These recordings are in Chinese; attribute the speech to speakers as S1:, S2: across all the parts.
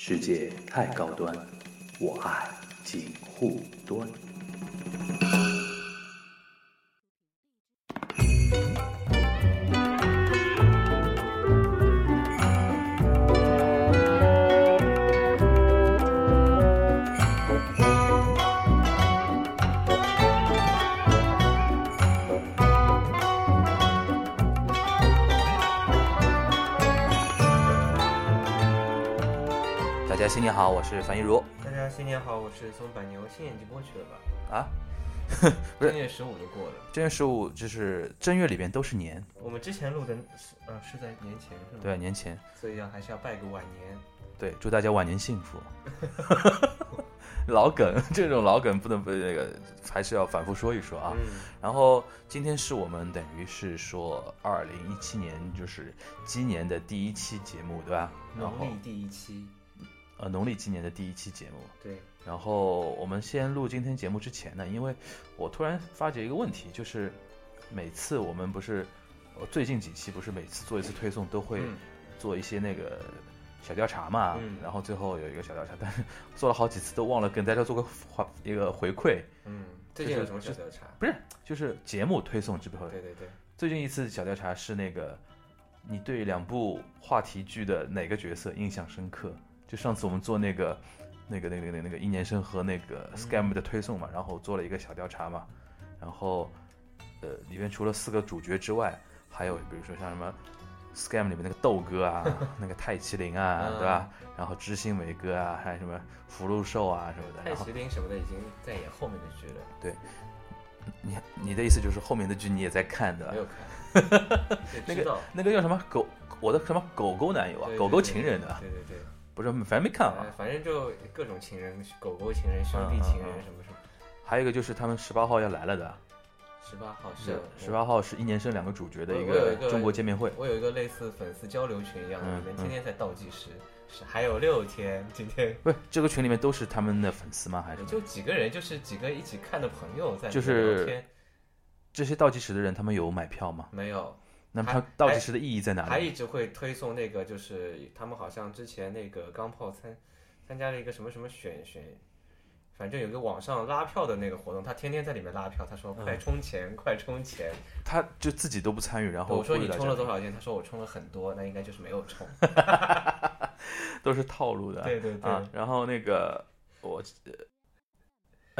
S1: 世界太高端，我爱锦护端。
S2: 是樊一茹
S3: 大家新年好，我是松柏牛。新年已经过去了吧？
S2: 啊。不是
S3: 正月十五都过了。
S2: 正月十五就是正月里边都是年，
S3: 我们之前录的是呃是在年前是吗？，
S2: 对，年前，
S3: 所以要还是要拜个晚年。
S2: 对，祝大家晚年幸福。老梗，这种老梗不能不那个，还是要反复说一说啊。
S3: 嗯，
S2: 然后今天是我们等于是说二零一七年就是今年的第一期节目，对吧？
S3: 农历第一期，
S2: 呃农历今年的第一期节目，
S3: 对，
S2: 然后我们先录今天节目之前呢，因为我突然发觉一个问题，就是每次我们不是，呃最近几期不是每次做一次推送都会
S3: 嗯。
S2: 做一些那个小调查嘛，
S3: 嗯。
S2: 然后最后有一个小调查，但是做了好几次都忘了跟大家做个回一个回馈，
S3: 嗯，最近有什么小调查？
S2: 不是，就是节目推送之后，
S3: 对对对，
S2: 最近一次小调查是那个你对两部话题剧的哪个角色印象深刻？就上次我们做那个。那个、那个、那个、那个一年生和那个 scam 的推送嘛，然后做了一个小调查嘛，然后，呃，里面除了四个主角之外，还有比如说像什么 scam 里面那个豆哥啊，那个泰麒麟啊，
S3: 嗯
S2: 对吧？然后知心伟哥啊，还有什么福禄寿啊什么的。
S3: 泰麒麟什么的已经在演后面的剧了，对
S2: 你你的意思就是后面的剧你也在看的
S3: 没？有看，
S2: 那
S3: 个
S2: 那个叫什么狗？我的什么狗狗男友啊？狗狗情人的，
S3: 对对对，
S2: 不是，反正没看啊
S3: 呃。反正就各种情人，狗狗情人、兄弟情人什么什么。
S2: 还有一个就是他们十八号要来了的，
S3: 十八号是
S2: 十八号是一年生两个主角的一
S3: 个
S2: 中国见面会。
S3: 我有一个类似粉丝交流群一样的，
S2: 嗯
S3: 里面天天在倒计时，是还有六天，今天
S2: 不是这个群里面都是他们的粉丝吗？还是
S3: 就几个人，就是几个一起看的朋友在
S2: 就是这些倒计时的人，他们有买票吗？
S3: 没有，
S2: 那么
S3: 还
S2: 他倒计时的意义在哪里？
S3: 还一直会推送那个，就是他们好像之前那个钢炮参参加了一个什么什么选选。反正有个网上拉票的那个活动，他天天在里面拉票。他说：“
S2: 嗯
S3: 快充钱，快充钱！”
S2: 他就自己都不参与，然后
S3: 我说：“你充了多少钱？”他说：“我充了很多，那应该就是没有充。
S2: 都是套路的。
S3: 对对对
S2: 啊，然后那个我，呃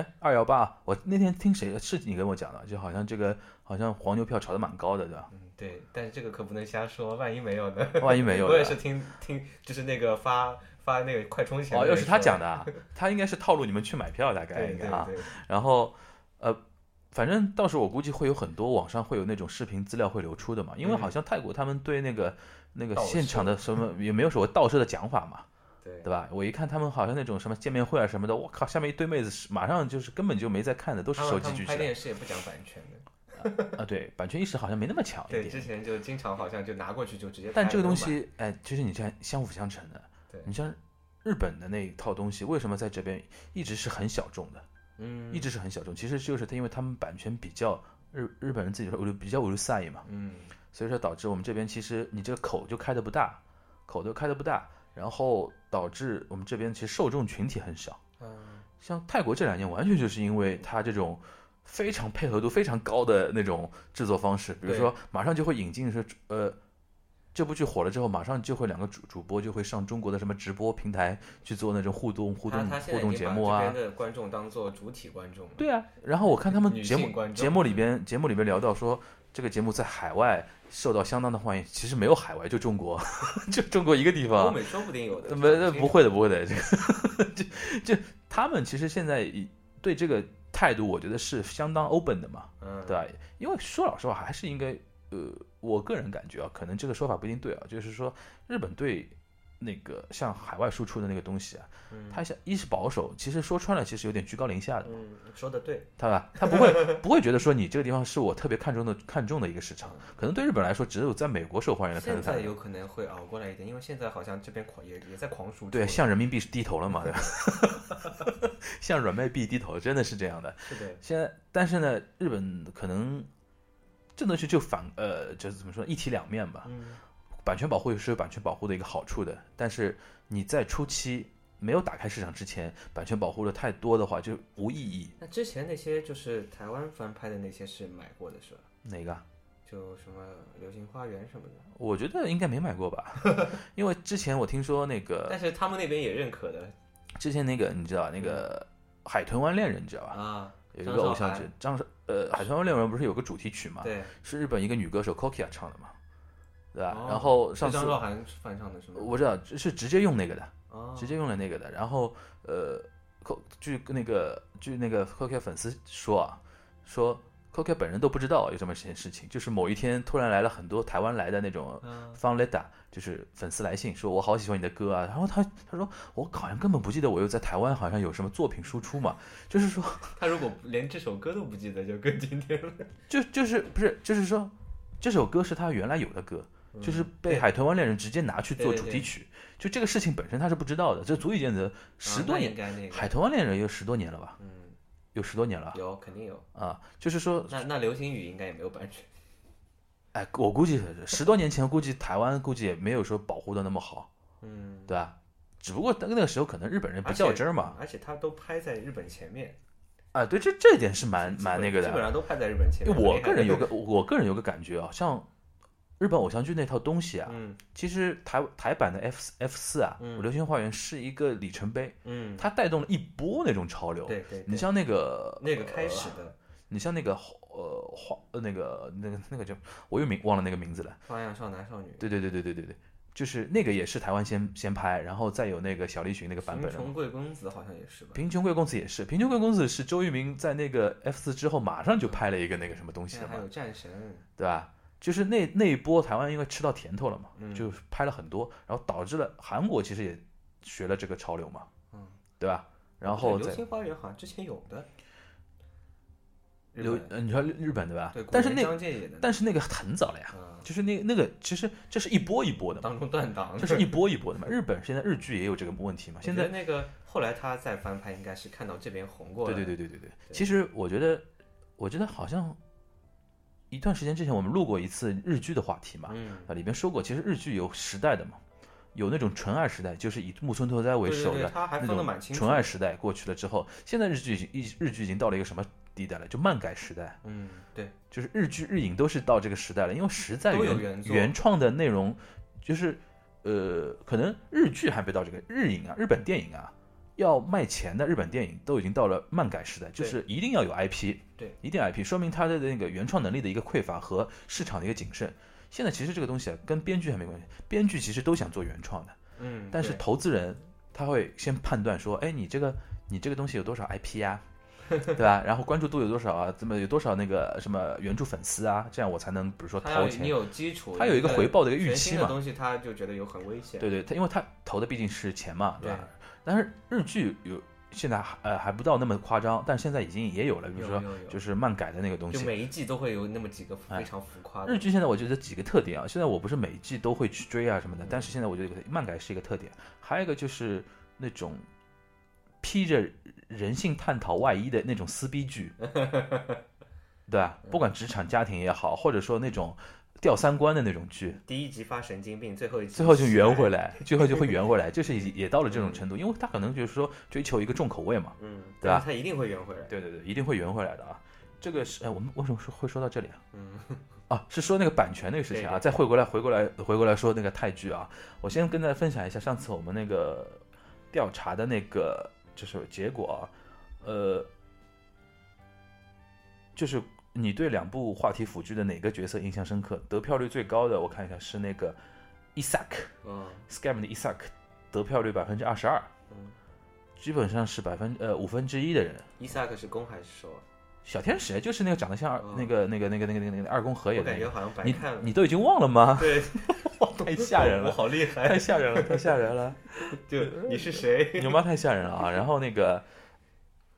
S2: 哎，二幺八，我那天听谁是你跟我讲的，就好像这个好像黄牛票炒得蛮高的，对吧？
S3: 嗯，对，但是这个可不能瞎说，万一没有呢？
S2: 万一没有呢，
S3: 我也是听听，就是那个发发那个快充钱
S2: 哦，又是他讲
S3: 的
S2: 的啊，他应该是套路你们去买票，大，概应该啊。
S3: 对，
S2: 然后呃，反正到时候我估计会有很多网上会有那种视频资料会流出的嘛，因为
S3: 嗯
S2: 好像泰国他们对那个那个现场的什么也没有所谓盗摄的讲法嘛，
S3: 对
S2: 对吧？我一看他们好像那种什么见面会啊什么的，我靠，下面一堆妹子是马上就是根本就没在看的，都是手机举起来
S3: 拍电视也不讲版权的，
S2: 啊。对，版权意识好像没那么强一
S3: 对，之。前就经常好像就拿过去就直接。
S2: 但这个东西，哎，其实你这样相辅相成的。
S3: 对
S2: 你像日本的那一套东西，为什么在这边一直是很小众的？
S3: 嗯，
S2: 一直是很小众，其实就是他因为他们版权比较日日本人自己说比较无赛嘛，
S3: 嗯，
S2: 所以说导致我们这边其实你这个口就开的不大，口都开的不大，然后导致我们这边其实受众群体很少。
S3: 嗯
S2: 像泰国这两年完全就是因为它这种非常配合度非常高的那种制作方式，比如说马上就会引进是呃。这部剧火了之后，马上就会两个主主播就会上中国的什么直播平台去做那种互动互动互动节目啊，
S3: 的观众当做主体观众，
S2: 对啊，然后我看他们节目节目里边节目里边聊到说，这个节目在海外受到相当的欢迎，其实没有海外，就中国，就中国一个地方
S3: 欧
S2: 方。
S3: 美说不定有的，
S2: 没，不会的，不会的，这个 就就他们其实现在以对这个态度，我觉得是相当 open 的嘛，
S3: 嗯，
S2: 对吧？因为说老实话，还是应该，呃，我个人感觉啊，可能这个说法不一定对啊，就是说日本对那个向海外输出的那个东西啊，
S3: 嗯，
S2: 它像一是保守，其实说穿了，其实有点居高临下的。
S3: 嗯，说的对，
S2: 他吧，他不会 不会觉得说你这个地方是我特别看重的看重的一个市场，可能对日本来说，只有在美国受欢迎的才
S3: 现。在有可能会熬过来一点，因为现在好像这边狂也也在狂输出，
S2: 对，向人民币是低头了嘛，对吧？向软妹币低头，真的是这样的。
S3: 是的，
S2: 现在，但是呢，日本可能这东西就反呃，就是怎么说，一体两面吧。
S3: 嗯，
S2: 版权保护是有版权保护的一个好处的，但是你在初期没有打开市场之前，版权保护的太多的话就无意义。
S3: 那之前那些就是台湾翻拍的那些是买过的是吧？
S2: 哪个啊？
S3: 就什么《流星花园》什么的，
S2: 我觉得应该没买过吧，因为之前我听说那个
S3: 但是他们那边也认可的
S2: 之前那个你知道那个《海豚湾恋人》你知道吧？
S3: 啊。
S2: 有一个偶像剧，张韶呃《海豚湾恋人》不是有个主题曲嘛？
S3: 对，
S2: 是日本一个女歌手 Kokia 唱的嘛，对吧？
S3: 哦
S2: 然后上次
S3: 张韶涵翻唱的是吗？
S2: 我知道是直接用那个的，
S3: 哦，
S2: 直接用了那个的。然后呃据那个据那个 Kokia 粉丝说啊，说 Kokia 本人都不知道有这么件事情，就是某一天突然来了很多台湾来的那种
S3: 嗯。
S2: fan letter，就是粉丝来信说我好喜欢你的歌啊。然后他他说我好像根本不记得我又在台湾好像有什么作品输出嘛，就是说
S3: 他如果连这首歌都不记得，就更经典了。
S2: 就就是不是就是说这首歌是他原来有的歌，就是被海豚湾恋人直接拿去做主题曲，就这个事情本身他是不知道的，这足以见得十多年海豚湾恋人有十多年了吧？
S3: 嗯，
S2: 有十多年了
S3: 有肯定有。
S2: 啊！就是说，
S3: 那那流星雨应该也没有版权。
S2: 哎，我估计十多年前，估计台湾估计也没有说保护的那么好，
S3: 嗯，
S2: 对吧？只不过那个时候可能日本人不较真儿嘛，
S3: 而且他都拍在日本前面，
S2: 啊，对，这这一点是蛮蛮那个的
S3: 基本。上都拍在日本前面。
S2: 我个人有个我个人有个感觉啊，像日本偶像剧那套东西啊，
S3: 嗯
S2: 其实台台版的 F F 四啊，
S3: 嗯
S2: 流星花园》是一个里程碑，
S3: 嗯，
S2: 它带动了一波那种潮流。
S3: 对对，对
S2: 你像那个
S3: 那个开始
S2: 呃
S3: 的
S2: 你像那个呃花呃那个那个那个叫我又名忘了那个名字了。
S3: 《花样少男少女》，
S2: 对对对对对对对，就是那个也是台湾先先拍，然后再有那个小栗旬那个版本。
S3: 贫穷贵公子好像也是吧？
S2: 贫穷贵公子也是，贫穷贵公子是周渝民在那个 F 四之后马上就拍了一个那个什么东西了嘛
S3: 还，有战神，
S2: 对吧？就是那那一波台湾因为吃到甜头了嘛，
S3: 嗯
S2: 就拍了很多，然后导致了韩国其实也学了这个潮流嘛，
S3: 嗯，
S2: 对吧？然后
S3: 流星花园好像之前有的。
S2: 流，呃你说日本对吧
S3: 对，？
S2: 但是那但是那个很早了呀，
S3: 嗯，
S2: 就是那那个其实这是一波一波的嘛，
S3: 当中断档，
S2: 这是一波一波的嘛。日本现在日剧也有这个问题嘛，现在
S3: 那个后来他再翻拍，应该是看到这边红过
S2: 对
S3: 了。
S2: 对对对对对。其实我觉得，我觉得好像一段时间之前我们录过一次日剧的话题嘛，
S3: 嗯，
S2: 啊，里面说过，其实日剧有时代的嘛，有那种纯爱时代，就是以木村拓哉为首的。纯爱时代过去了之后，现在日剧已经一日剧已经到了一个什么地带了？就漫改时代，
S3: 嗯，对，
S2: 就是日剧日影都是到这个时代了，因为实在原
S3: 原
S2: 原创的内容，就是呃，可能日剧还没到这个日影啊，日本电影啊。要卖钱的日本电影都已经到了漫改时代，就是一定要有 IP，
S3: 对，
S2: 一定要 IP，说明它的那个原创能力的一个匮乏和市场的一个谨慎。现在其实这个东西啊，跟编剧还没关系，编剧其实都想做原创的，
S3: 嗯，
S2: 但是投资人他会先判断说，哎，你这个你这个东西有多少 IP 呀、对吧？然后关注度有多少啊？怎么有多少那个什么原著粉丝啊？这样我才能比如说投钱。
S3: 你有基础，
S2: 他有一个回报的一个预期嘛
S3: 新的东西，他就觉得有很危险。
S2: 对对，他因为他投的毕竟是钱嘛，对吧？
S3: 对
S2: 但是日剧有现在还呃还不到那么夸张，但是现在已经也有了，比如说就是漫改的那个东西。
S3: 就每一季都会有那么几个
S2: 哎
S3: 非常浮夸的。
S2: 日剧现在我觉得几个特点啊，现在我不是每一季都会去追啊什么的，但是现在我觉得漫改是一个特点，还有一个就是那种披着人性探讨外衣的那种撕逼剧，对吧？不管职场家庭也好，或者说那种吊三观的那种剧，
S3: 第一集发神经病，最后一集
S2: 最后就圆回
S3: 来。
S2: 最后就会圆回来，就是也到了这种程度，因为他可能就是说追求一个重口味嘛，
S3: 嗯，
S2: 对吧
S3: 他一定会圆回来。
S2: 对对对，一定会圆回来的啊。这个是哎，我们为什么说会说到这里啊？
S3: 嗯，
S2: 啊，是说那个版权那个事情啊。
S3: 对对
S2: 再回过来，回过来，回过来说那个泰剧啊。我先跟大家分享一下上次我们那个调查的那个就是结果啊，呃，就是你对两部话题辅剧的哪个角色印象深刻？得票率最高的，我看一下是那个 Isaac
S3: 嗯
S2: Scam 的 Isaac，得票率百分之二十二，
S3: 嗯，
S2: 基本上是百分呃五分之一的人。
S3: 伊萨克是攻还是受啊？
S2: 小天使就是那个长得像二、
S3: 哦
S2: 那个那个那个那个那个那个二宫和也
S3: 我感觉好像白
S2: 你
S3: 看了。
S2: 你都已经忘了吗？
S3: 对，
S2: 太吓人
S3: 我
S2: 了，
S3: 好厉害
S2: 太。吓人了，太吓人了，
S3: 就你是谁？
S2: 牛妈太吓人了啊！然后那个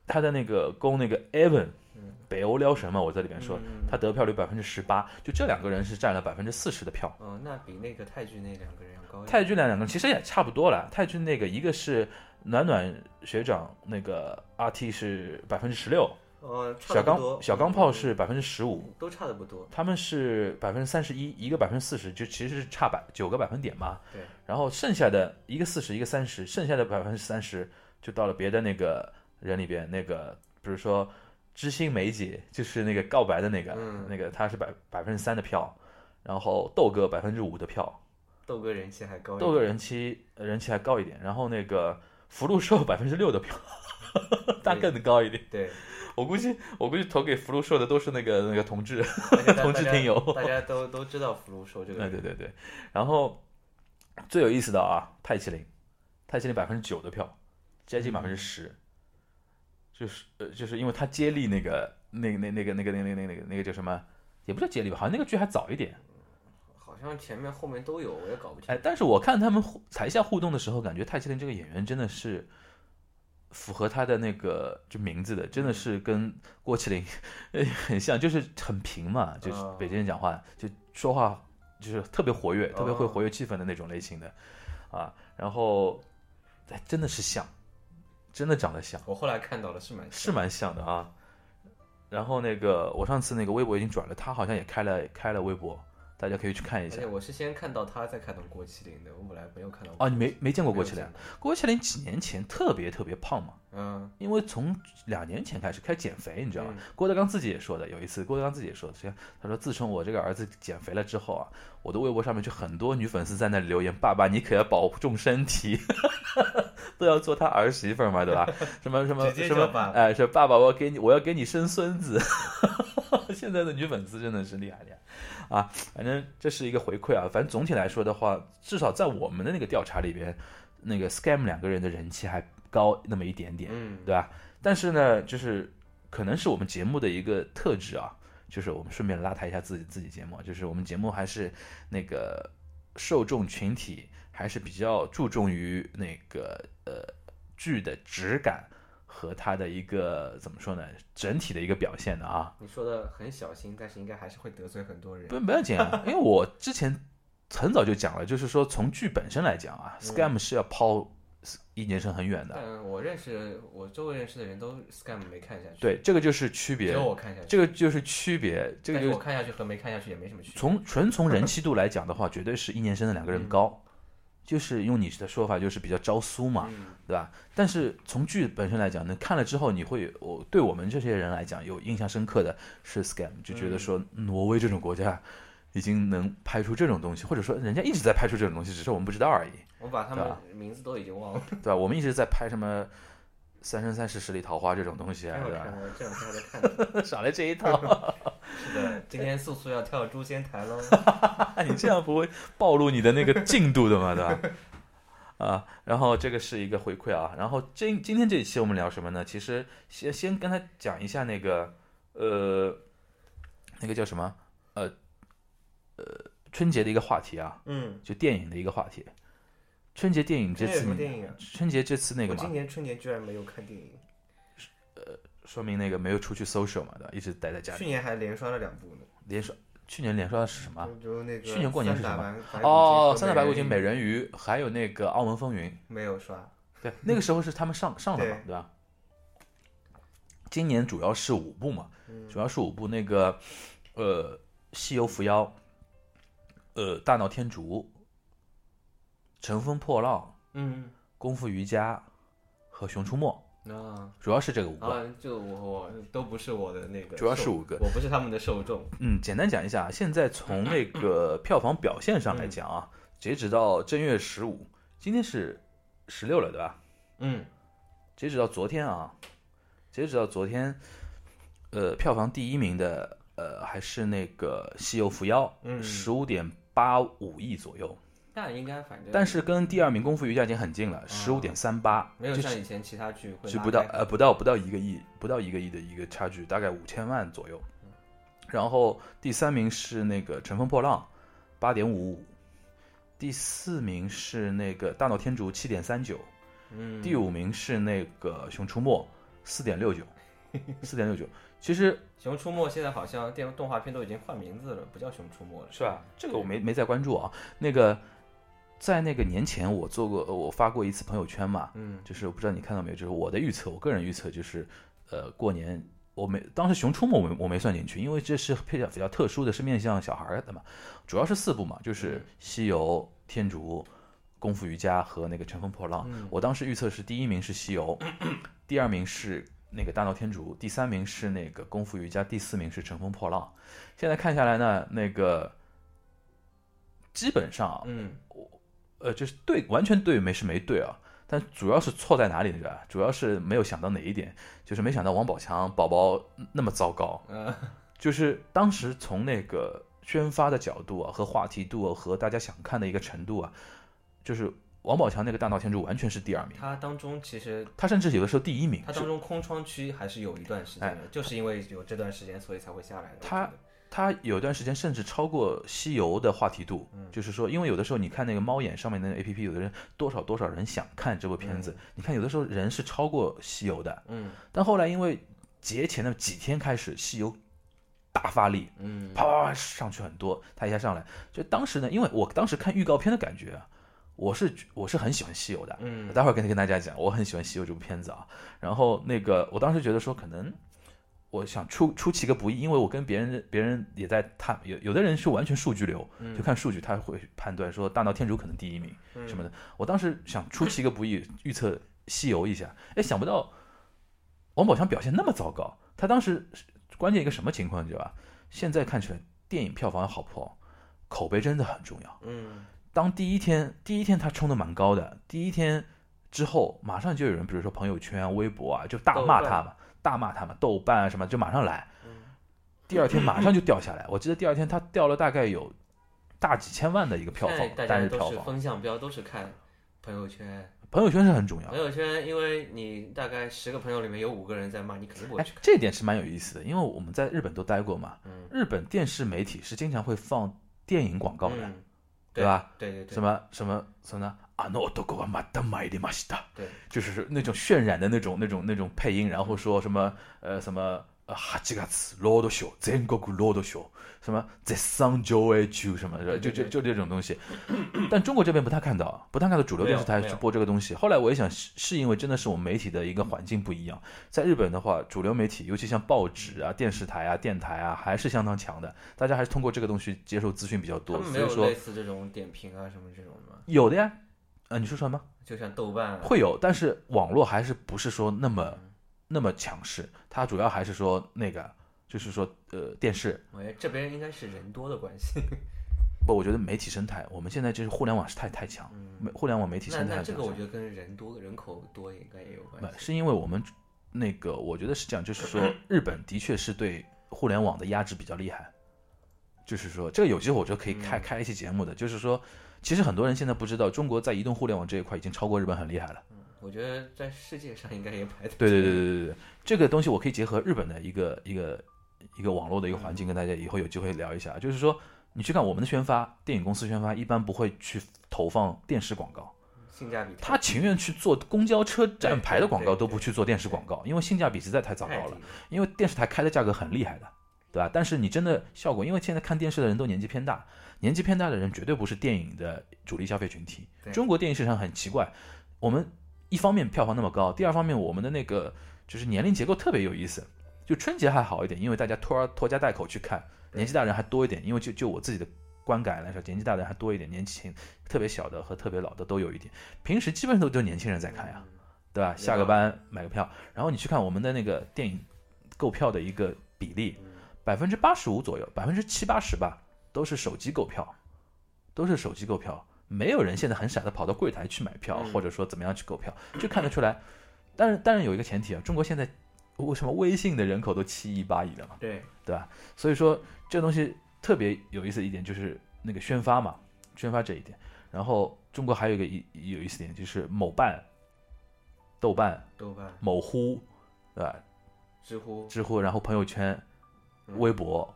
S2: 他的那个攻那个 Evan，
S3: 嗯
S2: 北欧撩神嘛，我在里面说，
S3: 嗯
S2: 他得票率百分之十八，就这两个人是占了百分之四十的票。
S3: 嗯，那比那个泰剧那两个人要高。
S2: 泰剧那两个人其实也差不多了，泰剧那个一个是暖暖学长，那个 RT 是百分之十六，
S3: 呃，
S2: 小钢小钢炮是百分之十五，
S3: 都差的不多。
S2: 他们是百分之三十一，一个百分之四十，就其实是差百九个百分点嘛。
S3: 对。
S2: 然后剩下的一个四十，一个三十，剩下的百分之三十就到了别的那个人里边，那个比如说知心梅姐，就是那个告白的那个，
S3: 嗯
S2: 那个他是百百分之三的票，然后豆哥百分之五的票，
S3: 豆哥人气还高一点。
S2: 豆哥人气呃人气还高一点，然后那个福禄寿 百分之六的票，他更高一点。
S3: 对，
S2: 我估计我估计投给福禄寿的都是那个那个同志。同志听友
S3: 大家都都知道福禄寿这个人。
S2: 对对对对，然后最有意思的啊，泰麒麟，泰麒麟百分之九的票，接近百分之十，就是呃，就是因为他接力那个那那那个那个那个那个那个那个叫什么，也不叫接力吧，好像那个剧还早一点。
S3: 好像前面后面都有，我也搞不清。
S2: 哎，但是我看他们互台下互动的时候，感觉泰麒麟这个演员真的是符合他的那个就名字的，真的是跟郭麒麟呃 很像，就是很平嘛，就是
S3: 啊
S2: 北京人讲话就说话就是特别活跃，特别会
S3: 哦
S2: 活跃气氛的那种类型的啊。然后哎，真的是像，真的长得像，
S3: 我后来看到了，是蛮
S2: 是蛮像的啊。然后那个我上次那个微博已经转了，他好像也开了开了微博，大家可以去看一下。
S3: 我是先看到他，再看到郭麒麟的，我本来没有看到。
S2: 哦，你没没见过郭麒麟郭麒麟几年前特别特别胖嘛，
S3: 嗯，
S2: 因为从两年前开始开始减肥，你知道吗？
S3: 嗯
S2: 郭德纲自己也说的，有一次郭德纲自己也说的，他说自从我这个儿子减肥了之后啊，我的微博上面就很多女粉丝在那里留言，爸爸你可要保重身体，都要做他儿媳妇儿嘛，对吧？什么什么 什么哎，说爸爸我要给你我要给你生孙子，现在的女粉丝真的是厉害厉害啊！反正这是一个回馈啊，反正总体来说的话，至少在我们的那个调查里边，那个 Scam 两个人的人气还高那么一点点。
S3: 嗯，
S2: 对吧？但是呢，就是可能是我们节目的一个特质啊，就是我们顺便拉抬一下自己自己节目啊，就是我们节目还是那个受众群体还是比较注重于那个呃剧的质感和他的一个怎么说呢，整体的一个表现的啊。
S3: 你说的很小心，但是应该还是会得罪很多人。
S2: 不不要紧啊，因为我之前很早就讲了，就是说从剧本身来讲啊，Scam 是要抛一年生很远的。
S3: 嗯我认识我周围认识的人都 scam 没看下去，，
S2: 对，这个就是区别
S3: 只
S2: 别，
S3: 有我看下去。
S2: 这个就是区别，这个就是
S3: 我看下去和没看下去也没什么区别。
S2: 从纯从人气度来讲的话，绝对是一年生的两个人高，就是用你的说法，就是比较招苏嘛，
S3: 嗯，
S2: 对吧？但是从剧本身来讲呢，看了之后你会，我对我们这些人来讲有印象深刻的是 Scam，就觉得说挪威这种国家已经能拍出这种东西，或者说人家一直在拍出这种东西，只是我们不知道而已，
S3: 我把他们名字都已经忘了。
S2: 对吧？我们一直在拍什么。三生三世十里桃花这种东西啊，
S3: 这两天还在看。
S2: 少来这一套，
S3: 是的，今天素素要跳诛仙台喽。
S2: 你这样不会暴露你的那个进度的嘛，对吧？啊，然后这个是一个回馈啊，然后今今天这一期我们聊什么呢？其实先先跟他讲一下那个呃，那个叫什么呃呃春节的一个话题啊，
S3: 嗯，
S2: 就电影的一个话题。春节电影这次
S3: 电影啊？
S2: 春节这次那个嘛
S3: 今，年春节居然没有看电影，呃
S2: 说明那个没有出去 social 嘛，对吧？一直待在家里。
S3: 去年还连刷了两部呢。
S2: 连刷去年连刷的是什么？
S3: 就就那个
S2: 去年过年是什么哦，三打白骨精、美人鱼，还有那个澳门风云。
S3: 没有刷。
S2: 对，那个时候是他们上上的嘛，
S3: 对
S2: 对吧？今年主要是五部嘛，
S3: 嗯
S2: 主要是五部那个，呃，《西游伏妖》，呃，《大闹天竺》，《乘风破浪》，
S3: 嗯，《
S2: 功夫瑜伽》和《熊出没
S3: 啊》，
S2: 主要是这个五个。
S3: 啊，就我我都不是我的那个，
S2: 主要是五个
S3: 我不是他们的受众。
S2: 嗯，简单讲一下，现在从那个票房表现上来讲啊，截止到正月十五，今天是十六了，对吧？
S3: 嗯，
S2: 截止到昨天啊，截止到昨天，呃，票房第一名的呃还是那个《西游伏妖》，
S3: 嗯
S2: 十五点八五亿左右，
S3: 那应该反正，
S2: 但是跟第二名《功夫瑜伽》已经很近了，十五点三八，
S3: 哦没有
S2: 就
S3: 像以前其他剧会
S2: 是
S3: 拉开
S2: 不到呃不到不到一个亿，不到一个亿的一个差距，大概五千万左右。然后第三名是那个《乘风破浪》，八点五五，第四名是那个《大闹天竺》，七点三九。
S3: 嗯，
S2: 第五名是那个《熊出没》，四点六九，四点六九。其实
S3: 熊出没现在好像电动画片都已经换名字了，不叫熊出没了。
S2: 是吧？这个我没没在关注啊。那个在那个年前，我做过，呃我发过一次朋友圈嘛，
S3: 嗯
S2: 就是我不知道你看到没有，就是我的预测，我个人预测就是，呃，过年我我没当时《熊出没》我没我没算进去，因为这是比较比较特殊的，是面向小孩的嘛。主要是四部嘛，就是《西游》《天竺》《功夫瑜伽》和那个《乘风破浪》。我当时预测是第一名是《西游 》，第二名是那个《大闹天竺》，第三名是那个《功夫瑜伽》，第四名是《乘风破浪》。现在看下来呢，那个基本上啊
S3: 嗯
S2: 呃，就是对，完全对没是没对啊，但主要是错在哪里呢？主要是没有想到哪一点，就是没想到王宝强宝宝那么糟糕，
S3: 呃
S2: 就是当时从那个宣发的角度啊，和话题度啊，和大家想看的一个程度啊，就是王宝强那个大闹天竺完全是第二名，
S3: 他当中其实
S2: 他甚至有的时候第一名
S3: 他，当中空窗期还是有一段时间的，就是因为有这段时间，所以才会下来的。
S2: 哎他
S3: 我觉得
S2: 他有段时间甚至超过西游的话题度，就是说，因为有的时候你看那个猫眼上面那个 A P P，有的人多少多少人想看这部片子，你看有的时候人是超过西游的，
S3: 嗯。
S2: 但后来因为节前的几天开始，西游大发力，
S3: 嗯。
S2: 啪啪啪上去很多，他一下上来，就当时呢，因为我当时看预告片的感觉啊，我是我是很喜欢西游的，
S3: 嗯。
S2: 待会儿跟跟大家讲，我很喜欢西游这部片子啊。然后那个我当时觉得说，可能我想出出其个不意，因为我跟别人别人也在探，有有的人是完全数据流，就看数据他会判断说大闹天竺可能第一名什么的。我当时想出其个不意，预测西游一下，哎，想不到王宝强表现那么糟糕。他当时关键一个什么情况，你知道吧？现在看起来电影票房好不好，口碑真的很重要。
S3: 嗯
S2: 当第一天第一天他冲的蛮高的，第一天之后马上就有人，比如说朋友圈啊、微博啊，就大骂他嘛，大骂他们，豆瓣啊什么就马上来。第二天马上就掉下来，我记得第二天他掉了大概有大几千万的一个票房，
S3: 大家都是
S2: 单日票房。
S3: 风向标，都是看朋友圈。
S2: 朋友圈是很重要
S3: 朋。友圈，因为你大概十个朋友里面有五个人在骂，你肯定不会
S2: 哎
S3: 去，看。
S2: 这点是蛮有意思的，因为我们在日本都待过嘛，
S3: 嗯
S2: 日本电视媒体是经常会放电影广告的，
S3: 嗯，
S2: 对吧？
S3: 对对对，
S2: 什么什么什么呢？啊，那都给我买的买的买的，
S3: 对，
S2: 就是那种渲染的那种那种那种配音，然后说什么呃什么哈吉嘎茨罗多秀，全国罗多秀，什么在上周围去什么，就就就这种东西，但中国这边不太看到，不太看到主流电视台去播这个东西。后来我也想是是因为真的是我们媒体的一个环境不一样，在日本的话，主流媒体尤其像报纸啊、电视台啊、电台啊，还是相当强的，大家还是通过这个东西接受资讯比较多，所以说
S3: 类似这种点评啊什么这种的？
S2: 有的呀。呃，你说什么？
S3: 就像豆瓣啊，
S2: 会有，但是网络还是不是说那么那么强势，它主要还是说那个，就是说呃电视
S3: 我觉得这边应该是人多的关系。
S2: 不，我觉得媒体生态，我们现在就是互联网是太太强，媒互联网媒体生态
S3: 那这个我觉得跟人多人口多应该也有关系。
S2: 不是因为我们那个，我觉得是这样，就是说日本的确是对互联网的压制比较厉害，就是说这个有机会我觉得可以开开一期节目的，就是说其实很多人现在不知道，中国在移动互联网这一块已经超过日本很厉害了。
S3: 我觉得在世界上应该也排在
S2: 对对对对对对，这个东西我可以结合日本的一个一个一个网络的一个环境，跟大家以后有机会聊一下。就是说，你去看我们的宣发，电影公司宣发一般不会去投放电视广告，
S3: 性价比
S2: 他情愿去做公交车站牌的广告，都不去做电视广告，因为性价比实在太糟糕了。因为电视台开的价格很厉害的，对吧？但是你真的效果，因为现在看电视的人都年纪偏大，年纪偏大的人绝对不是电影的主力消费群体。中国电影市场很奇怪，我们一方面票房那么高，第二方面我们的那个就是年龄结构特别有意思。就春节还好一点，因为大家拖儿拖家带口去看，年纪大人还多一点。因为就就我自己的观感来说，年纪大的人还多一点，年轻特别小的和特别老的都有一点。平时基本上都都年轻人在看呀。对吧？下个班买个票，然后你去看我们的那个电影购票的一个比例，百分之八十五左右，百分之七八十吧，都是手机购票，都是手机购票，没有人现在很傻的跑到柜台去买票，
S3: 嗯
S2: 或者说怎么样去购票，就看得出来。但是，但是有一个前提啊，中国现在为什么微信的人口都七亿八亿了嘛，
S3: 对，
S2: 对吧？所以说这东西特别有意思一点就是那个宣发嘛，宣发这一点。然后中国还有一个一有意思点就是某办、豆瓣、
S3: 豆瓣、
S2: 某乎，对吧？
S3: 知乎，
S2: 知乎，然后朋友圈、
S3: 嗯
S2: 微博，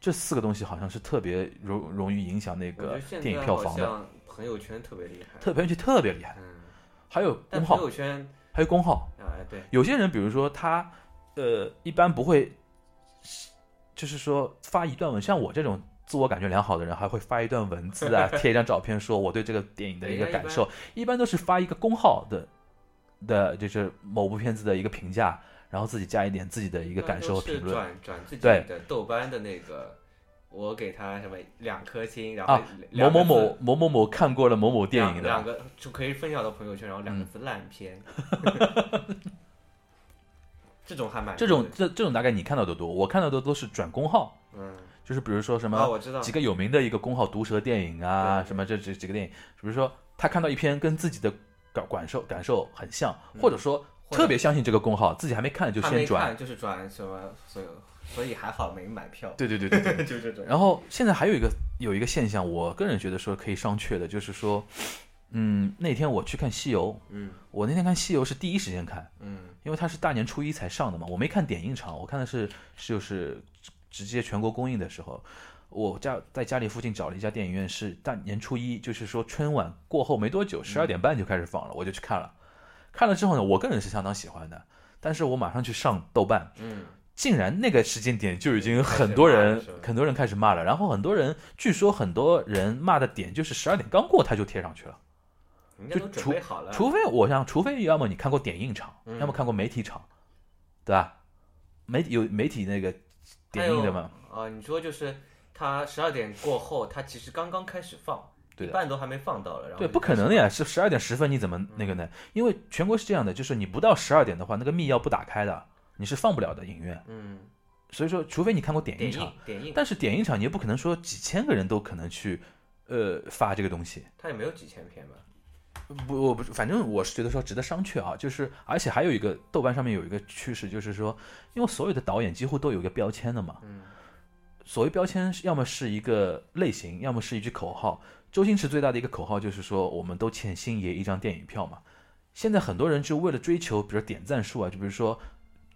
S2: 这四个东西好像是特别容容易影响那个电影票房的，
S3: 朋友圈特别厉害，
S2: 特朋友圈特别厉害。
S3: 嗯，
S2: 还有公号，
S3: 友圈，
S2: 还有公号，
S3: 哎，对，
S2: 有些人比如说他呃一般不会，就是说发一段文，像我这种。自我感觉良好的人还会发一段文字啊，贴一张照片，说我对这个电影的一个感受。一般都是发一个公号的的，就是某部片子的一个评价，然然后自己加一点自己的一
S3: 一
S2: 个感受和评论。
S3: 转转自己
S2: 对
S3: 的豆瓣的那个，我给他什么两颗星，然
S2: 啊
S3: 后
S2: 某某某某某某看过了某某电影
S3: 的两，个就可以分享到朋友圈，然后两个
S2: 嗯。
S3: 字烂片，这种还蛮
S2: 这种这这种大概你看到的多，我看到的都是转公号，
S3: 嗯。
S2: 就是比如说什
S3: 啊，
S2: 么
S3: 我知道
S2: 几个有名的一个公号，毒舌电影啊，什么这这几个电影，比如说他看到一篇跟自己的感感受感受很像，
S3: 嗯
S2: 或者说特别相信这个公号，自己还没看就先转，
S3: 看就是转什么，所以所以还好没买票，
S2: 对对对对 对。
S3: 就这种。
S2: 然后现在还有一个有一个现象，我个人觉得说可以商榷的，就是说，嗯，那天我去看《西游》，
S3: 嗯
S2: 我那天看《西游》是第一时间看，
S3: 嗯
S2: 因为它是大年初一才上的嘛，我没看点映场，我看的是就是直接全国公映的时候，我家在家里附近找了一家电影院，是大年初一，就是说春晚过后没多久，十二点半就开始放了，我就去看了。看了之后呢，我个人是相当喜欢的，但是我马上去上豆瓣，
S3: 嗯，
S2: 竟然那个时间点就已经很多人很多人开始骂了，然后很多人据说很多人骂的点就是十二点刚过他就贴上去了。
S3: 人家都准备好了，
S2: 除非我想，除非要么你看过点映场，
S3: 嗯
S2: 要么看过媒体场，对吧？媒体有媒体那个点映的嘛？
S3: 啊，你说就是他十二点过后，他其实刚刚开始放，一半都还没放到了，然后
S2: 对，不可能的呀，是十二点十分，你怎么那个呢？因为全国是这样的，就是你不到十二点的话，那个密钥不打开的，你是放不了的影院。
S3: 嗯，
S2: 所以说，除非你看过点映场但是点映场你也不可能说几千个人都可能去，呃，发这个东西。
S3: 他也没有几千篇吧？
S2: 不，我不，反正我是觉得说值得商榷啊。就是，而且还有一个豆瓣上面有一个趋势，就是说，因为所有的导演几乎都有一个标签的嘛。
S3: 嗯
S2: 所谓标签，要么是一个类型，要么是一句口号。周星驰最大的一个口号就是说，我们都欠星爷一张电影票嘛。现在很多人就为了追求，比如点赞数啊，就比如说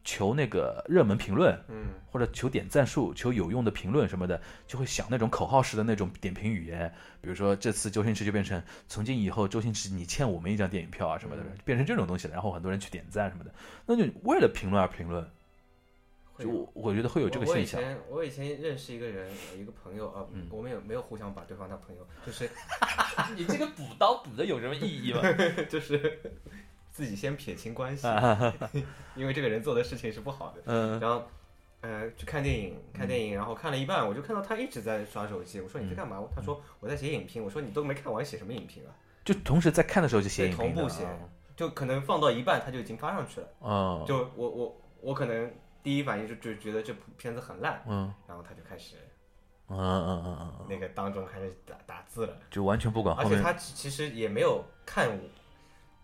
S2: 求那个热门评论，
S3: 嗯
S2: 或者求点赞数、求有用的评论什么的，就会想那种口号式的那种点评语言。比如说这次周星驰就变成从今以后周星驰你欠我们一张电影票啊什么的，
S3: 嗯
S2: 变成这种东西了。然后很多人去点赞什么的，那就为了评论而评论，就我我觉得会有这个现象。
S3: 我以前我以前认识一个人，有一个朋友啊，
S2: 嗯
S3: 我们有没有互相把对方当朋友？就是
S2: 你这个补刀补的有什么意义吗？
S3: 就是自己先撇清关系，
S2: 啊
S3: 因为这个人做的事情是不好的。
S2: 嗯
S3: 然后，呃，去看电影，看电影，然后看了一半，我就看到他一直在刷手机。我说你在干嘛？他说我在写影评。我说你都没看完，写什么影评啊？
S2: 就同时在看的时候就写影评
S3: 同步写就可能放到一半，他就已经发上去了。
S2: 嗯，
S3: 就我我我可能第一反应就就觉得这部片子很烂，
S2: 嗯。
S3: 然后他就开始
S2: 嗯嗯嗯嗯嗯，
S3: 那个当中开始打打字了。
S2: 就完全不管
S3: 而且他其其实也没有看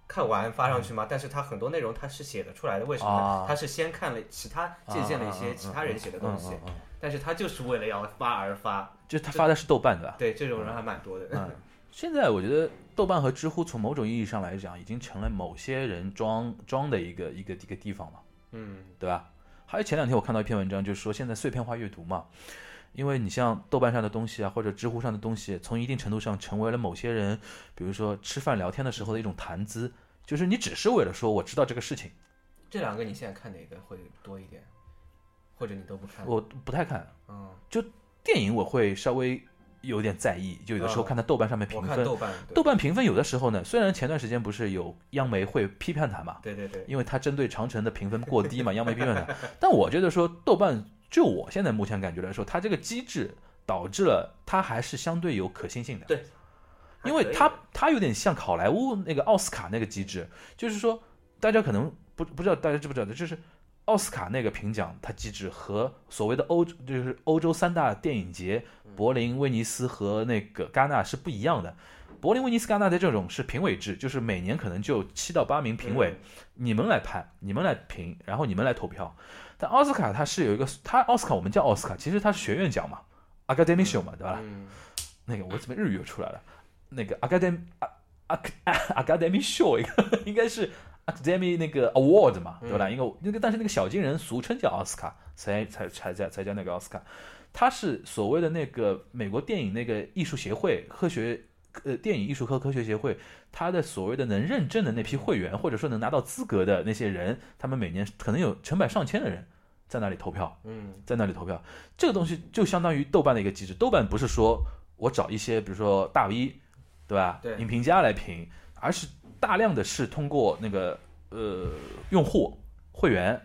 S3: 看完发上去嘛，但是他很多内容他是写的出来的，为什么他是先看了其他借鉴了一些其他人写的东西，但是他就是为了要发而发，
S2: 就他发的是豆瓣的。
S3: 对这种人还蛮多的。
S2: 嗯，现在我觉得豆瓣和知乎从某种意义上来讲，已经成了某些人装装的一个一个一个地方了，
S3: 嗯。
S2: 对吧？还有前两天我看到一篇文章，就是说现在碎片化阅读嘛，因为你像豆瓣上的东西啊，或者知乎上的东西，从一定程度上成为了某些人，比如说吃饭聊天的时候的一种谈资，就是你只是为了说我知道这个事情，
S3: 这两个你现在看哪个会多一点？或者你都不看？
S2: 我不太看。
S3: 嗯，就
S2: 电影我会稍微有点在意，就有的时候
S3: 啊
S2: 看他豆瓣上面评分，
S3: 看豆瓣，
S2: 豆瓣评分有的时候呢，虽然前段时间不是有央媒会批判他嘛，
S3: 对对对，
S2: 因为他针对长城的评分过低嘛，央媒批判他。但我觉得说豆瓣，就我现在目前感觉来说，它这个机制导致了它还是相对有可信性的。
S3: 对
S2: 因为它它有点像好莱坞那个奥斯卡那个机制，就是说大家可能不不知道大家知不知道的，就是奥斯卡那个评奖它机制和所谓的欧就是欧洲三大电影节柏林、威尼斯和那个戛纳是不一样的。柏林、威尼斯、戛纳的这种是评委制，就是每年可能就七到八名评委，
S3: 嗯
S2: 你们来判，你们来评，然后你们来投票。但奥斯卡它是有一个，它奥斯卡我们叫奥斯卡，其实它是学院奖嘛，Academy Show 嘛，对吧？
S3: 嗯，
S2: 那个我怎么日语又出来了？那个 Academy Academy Show 应该是 Academy 那个 Award 嘛，对吧？
S3: 嗯
S2: 因为那个但是那个小金人俗称叫奥斯卡，才才才叫才叫那个奥斯卡。他是所谓的那个美国电影那个艺术协会科学呃电影艺术科科学协会，他的所谓的能认证的那批会员，或者说能拿到资格的那些人，他们每年可能有成百上千的人在那里投票。
S3: 嗯
S2: 在那里投票，这个东西就相当于豆瓣的一个机制。豆瓣不是说我找一些比如说大 V，对吧？
S3: 对
S2: 影评家来评，而是大量的是通过那个呃用户会员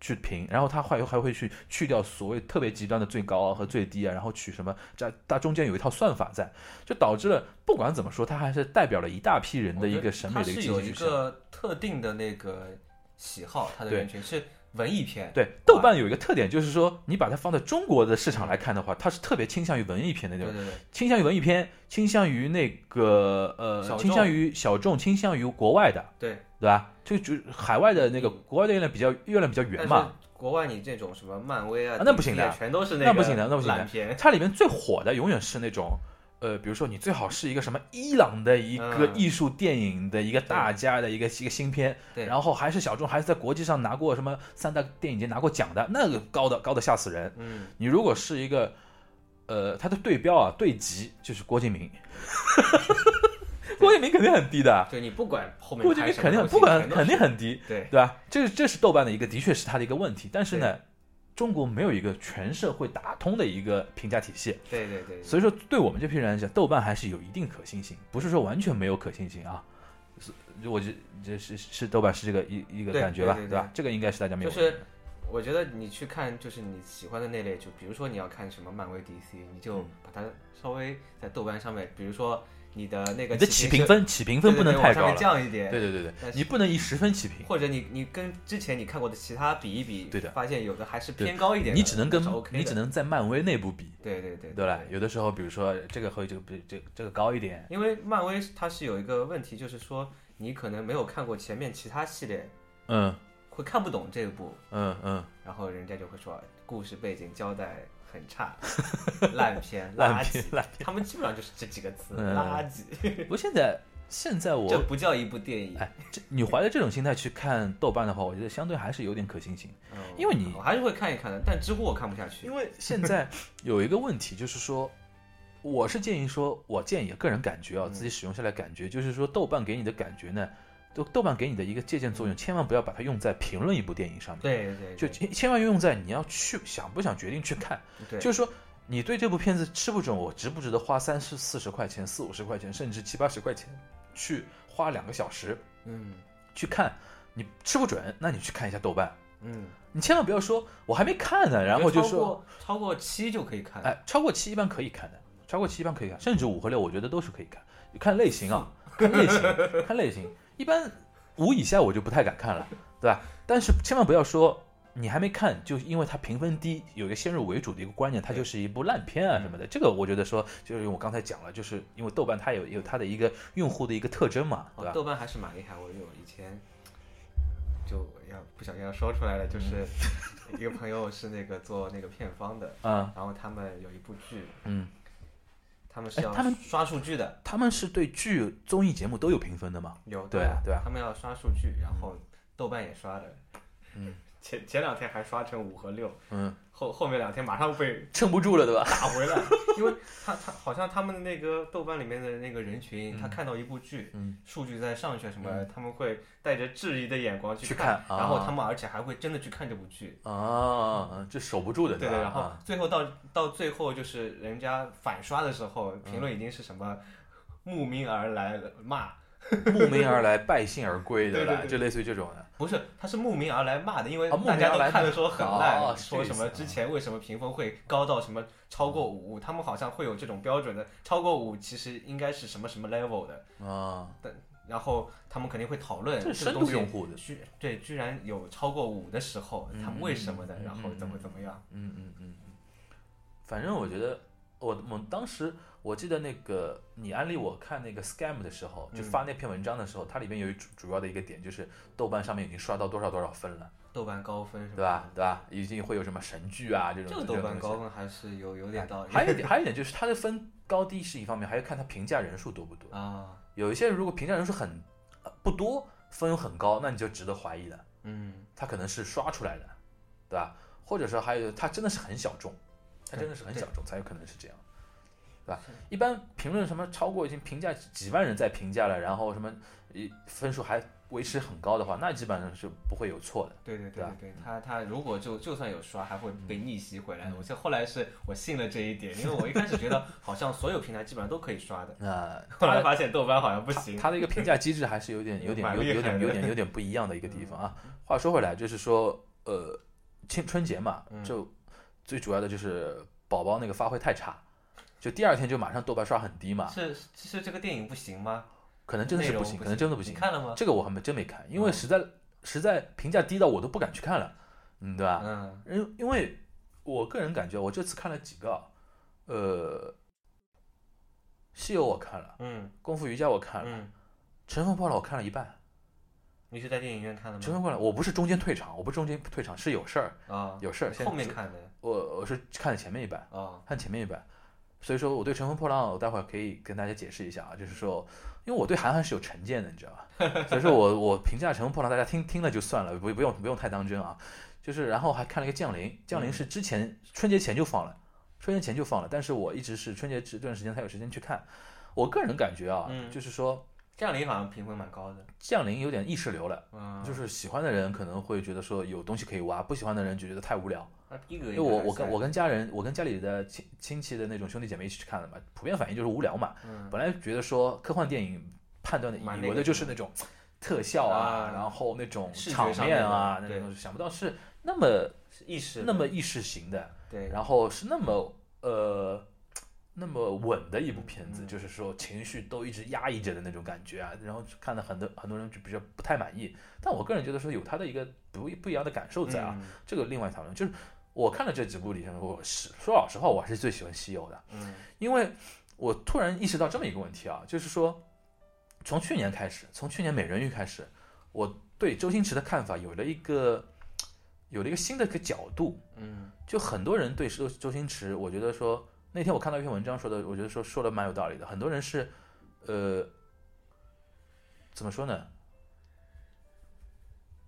S2: 去评，然后他还还会去去掉所谓特别极端的最高啊和最低啊，然后取什么，这它中间有一套算法在，就导致了不管怎么说，它还是代表了一大批人的一个审美的一个
S3: 它是有一。个特定的那个喜好，它的人群是文艺片。
S2: 对，豆瓣有一个特点，就是说你把它放在中国的市场来看的话，它是特别倾向于文艺片的那种，
S3: 对对对，
S2: 倾向于文艺片，倾向于那个呃，倾向于小众，倾向于国外的，
S3: 对
S2: 对吧？就就海外的那个国外的月亮比较月亮比较圆嘛，
S3: 国外你这种什么漫威啊
S2: 啊，那不行的
S3: 全都是
S2: 那
S3: 个
S2: 不行的那不行的。它里面最火的永远是那种。呃，比如说你最好是一个什么伊朗的一个
S3: 嗯
S2: 艺术电影的一个大家的一个一个新片，
S3: 对，
S2: 然后还是小众，还是在国际上拿过什么三大电影节拿过奖的，那个高的高的吓死人。
S3: 嗯，
S2: 你如果是一个，呃，他的对标啊对级就是郭敬明，郭敬明肯定很低的，
S3: 对你不管后面
S2: 郭敬明肯定不管肯定很低，
S3: 对
S2: 对吧？这是这是豆瓣的一个，的确是他的一个问题。但是呢，中国没有一个全社会打通的一个评价体系，
S3: 对对对，
S2: 所以说对我们这批人来讲，豆瓣还是有一定可信性，不是说完全没有可信性啊。是我觉这是是豆瓣是这个一一个感觉吧，
S3: 对对
S2: 吧？这个应该是大家没有。
S3: 就是我觉得你去看，就是你喜欢的那类，就比如说你要看什么漫威、DC，你就
S2: 嗯
S3: 把它稍微在豆瓣上面，比如说你的那个
S2: 你的起评
S3: 评
S2: 分起评分不能太高了，
S3: 降一点，
S2: 对对对对你不能以十分起评，
S3: 或者你你跟之前你看过的其他比一比，
S2: 对的
S3: 发现有的还是偏高一点，
S2: 你只能跟你只能在漫威内部比，
S3: 对对对
S2: 对吧？有的时候，比如说这个和这个比这这个高一点，
S3: 因为漫威它是有一个问题，就是说你可能没有看过前面其他系列，
S2: 嗯。
S3: 会看不懂这一部，
S2: 嗯嗯，
S3: 然后人家就会说故事背景交代很差，烂片、
S2: 烂
S3: 垃圾
S2: 片，烂
S3: 他们基本上就是这几个词，
S2: 嗯
S3: 垃圾。
S2: 不过现在现在我
S3: 这不叫一部电影，
S2: 哎，这你怀着这种心态去看豆瓣的话，我觉得相对还是有点可信性。
S3: 嗯
S2: 因为你
S3: 我还是会看一看的，但知乎我看不下去。
S2: 因为现在有一个问题，就是说，我是建议说，我建议个人感觉啊，
S3: 嗯
S2: 自己使用下来感觉，就是说，豆瓣给你的感觉呢，豆豆瓣给你的一个借鉴作用，千万不要把它用在评论一部电影上面，
S3: 对对，
S2: 就
S3: 对
S2: 千千万用在你要去想不想决定去看，
S3: 对，
S2: 就是说。你对这部片子吃不准，我值不值得花三十四十块钱、四五十块钱，甚至七八十块钱，去花两个小时
S3: 嗯
S2: 去看？你吃不准，那你去看一下豆瓣。
S3: 嗯，
S2: 你千万不要说我还没看呢，然后就说
S3: 超过超过七就可以看。
S2: 哎，超过七一般可以看的，超过七一般可以看，甚至五和六我觉得都是可以看，看类型啊，看类型，看类型。一般五以下我就不太敢看了，对吧？但是千万不要说你还没看，就因为它评分低，有一个先入为主的一个观念，它就是一部烂片啊什么的。这个我觉得说，就是我刚才讲了，就是因为豆瓣它有有它的一个用户的一个特征嘛，对吧？
S3: 哦豆瓣还是蛮厉害，我有以前就要不小心要说出来了，就是 一个朋友是那个做那个片方的，
S2: 嗯
S3: 然后他们有一部剧，
S2: 嗯，
S3: 他们是要
S2: 哎他们
S3: 刷数据的，
S2: 他们是对剧综艺节目都有评分的嘛？
S3: 有
S2: 对啊。对啊。
S3: 他们要刷数据，然后豆瓣也刷的，
S2: 嗯，
S3: 前前两天还刷成五和六，
S2: 嗯，
S3: 后后面两天马上被
S2: 撑不住了，对吧？
S3: 打回来，因为他他好像他们的那个豆瓣里面的那个人群，
S2: 嗯
S3: 他看到一部剧，
S2: 嗯
S3: 数据在上去什么，
S2: 嗯
S3: 他们会带着质疑的眼光
S2: 去
S3: 看，然后他们而且还会真的去看这部剧。
S2: 啊，这守不住的，吧？
S3: 对对，然后
S2: 啊
S3: 最后到到最后就是人家反刷的时候，评论已经是什么慕名而来骂，
S2: 慕名而来，败兴而归，
S3: 的？
S2: 就类似于这种的。
S3: 不是，他是慕名而来骂的，因为大家都看的说很烂，说什么之前为什么评分会高到什么超过五，他们好像会有这种标准的，超过五其实应该是什么什么 level 的，
S2: 啊，但
S3: 然后他们肯定会讨论
S2: 这
S3: 个东西
S2: 度用户的，
S3: 居对居然有超过五的时候，
S2: 嗯
S3: 他们为什么的，
S2: 嗯
S3: 然后怎么
S2: 嗯
S3: 怎么样，
S2: 嗯嗯嗯嗯。反正我觉得，我我们当时我记得那个你安利我看那个 scam 的时候，就
S3: 嗯
S2: 发那篇文章的时候，它里面有一主主要的一个点，就是豆瓣上面已经刷到多少多少分了，
S3: 豆瓣高分是
S2: 对吧？？对吧？已经会有什么神剧啊这种。
S3: 这个豆瓣高分还是有有点道理。
S2: 还有一点，还有一点就是它的分高低是一方面，还要看它评价人数多不多。
S3: 啊，
S2: 有一些人如果评价人数很呃不多，分很高，那你就值得怀疑了。
S3: 嗯，
S2: 他可能是刷出来的，对吧？或者说还有他真的是很小众，他真的是很小众，才有可能是这样，对吧？一般评论什么超过已经评价几万人在评价了，然后什么一分数还维持很高的话，那基本上是不会有错的。
S3: 对对
S2: 对
S3: 对他他如果就就算有刷，还会被逆袭回来。
S2: 嗯
S3: 我现后来是我信了这一点，因为我一开始觉得好像所有平台基本上都可以刷的，
S2: 那
S3: 后来发现豆瓣好像不行。
S2: 他的一个评价机制还是有点有点有有点有点有点不一样的一个地方啊。话说回来，就是说呃。春春节嘛，
S3: 嗯
S2: 就最主要的就是宝宝那个发挥太差，就第二天就马上豆瓣刷很低嘛，
S3: 是是这个电影不行吗？
S2: 可能真的是不行，可能真的不行
S3: 你。看了吗？
S2: 这个我还没真没看，因为
S3: 嗯
S2: 实在实在评价低到我都不敢去看了，嗯，对吧？
S3: 嗯
S2: 因因为我个人感觉，我这次看了几个啊，呃，西游我看了，
S3: 嗯
S2: 功夫瑜伽我看了，
S3: 嗯，
S2: 乘风破浪我看了一半。
S3: 你是在电影院看的吗？
S2: 乘风破浪我不是中间退场，我不是中间退场，是有事儿，
S3: 啊，
S2: 有事儿。先
S3: 后面看的
S2: 我我是看了前面一半，
S3: 啊，
S2: 看前面一半，所以说我对乘风破浪，我待会儿可以跟大家解释一下啊，就是说，因为我对韩寒是有成见的，你知道吧？所以说我我评价乘风破浪，大家听听了就算了，不不用不用太当真啊。就是然后还看了一个降临，降临是之前春节前就放了，春节前就放了，但是我一直是春节这段时间才有时间去看。我个人感觉啊，
S3: 嗯
S2: 就是说
S3: 降临好像评分蛮高的，
S2: 降临有点意识流了，
S3: 嗯，
S2: 就是喜欢的人可能会觉得说有东西可以挖，不喜欢的人就觉得太无聊。
S3: 那逼格
S2: 因为我我跟我
S3: 跟
S2: 跟家人，我跟家里的亲亲戚的那种兄弟姐妹一起去看的嘛，普遍反应就是无聊嘛。
S3: 嗯。
S2: 本来觉得说科幻电影判断的以为的就是那种特效啊，
S3: 啊。
S2: 然后那种场
S3: 面
S2: 面啊，那种想不到是那么
S3: 是意识
S2: 那么意识型的，
S3: 对，
S2: 然后是那么呃那么稳的一部片子，
S3: 嗯
S2: 就是说情绪都一直压抑着的那种感觉啊，然后看的很多很多人就比较不太满意，但我个人觉得说有他的一个不不一样的感受在啊，
S3: 嗯
S2: 这个另外讨论。就是我看了这几部里面，我是说老实话，我还是最喜欢西游的，
S3: 嗯
S2: 因为我突然意识到这么一个问题啊，就是说从去年开始，从去年美人鱼开始，我对周星驰的看法有了一个有了一个新的一个角度。
S3: 嗯
S2: 就很多人对周周星驰，我觉得说那天我看到一篇文章说的，我觉得说说的蛮有道理的。很多人是，呃，怎么说呢？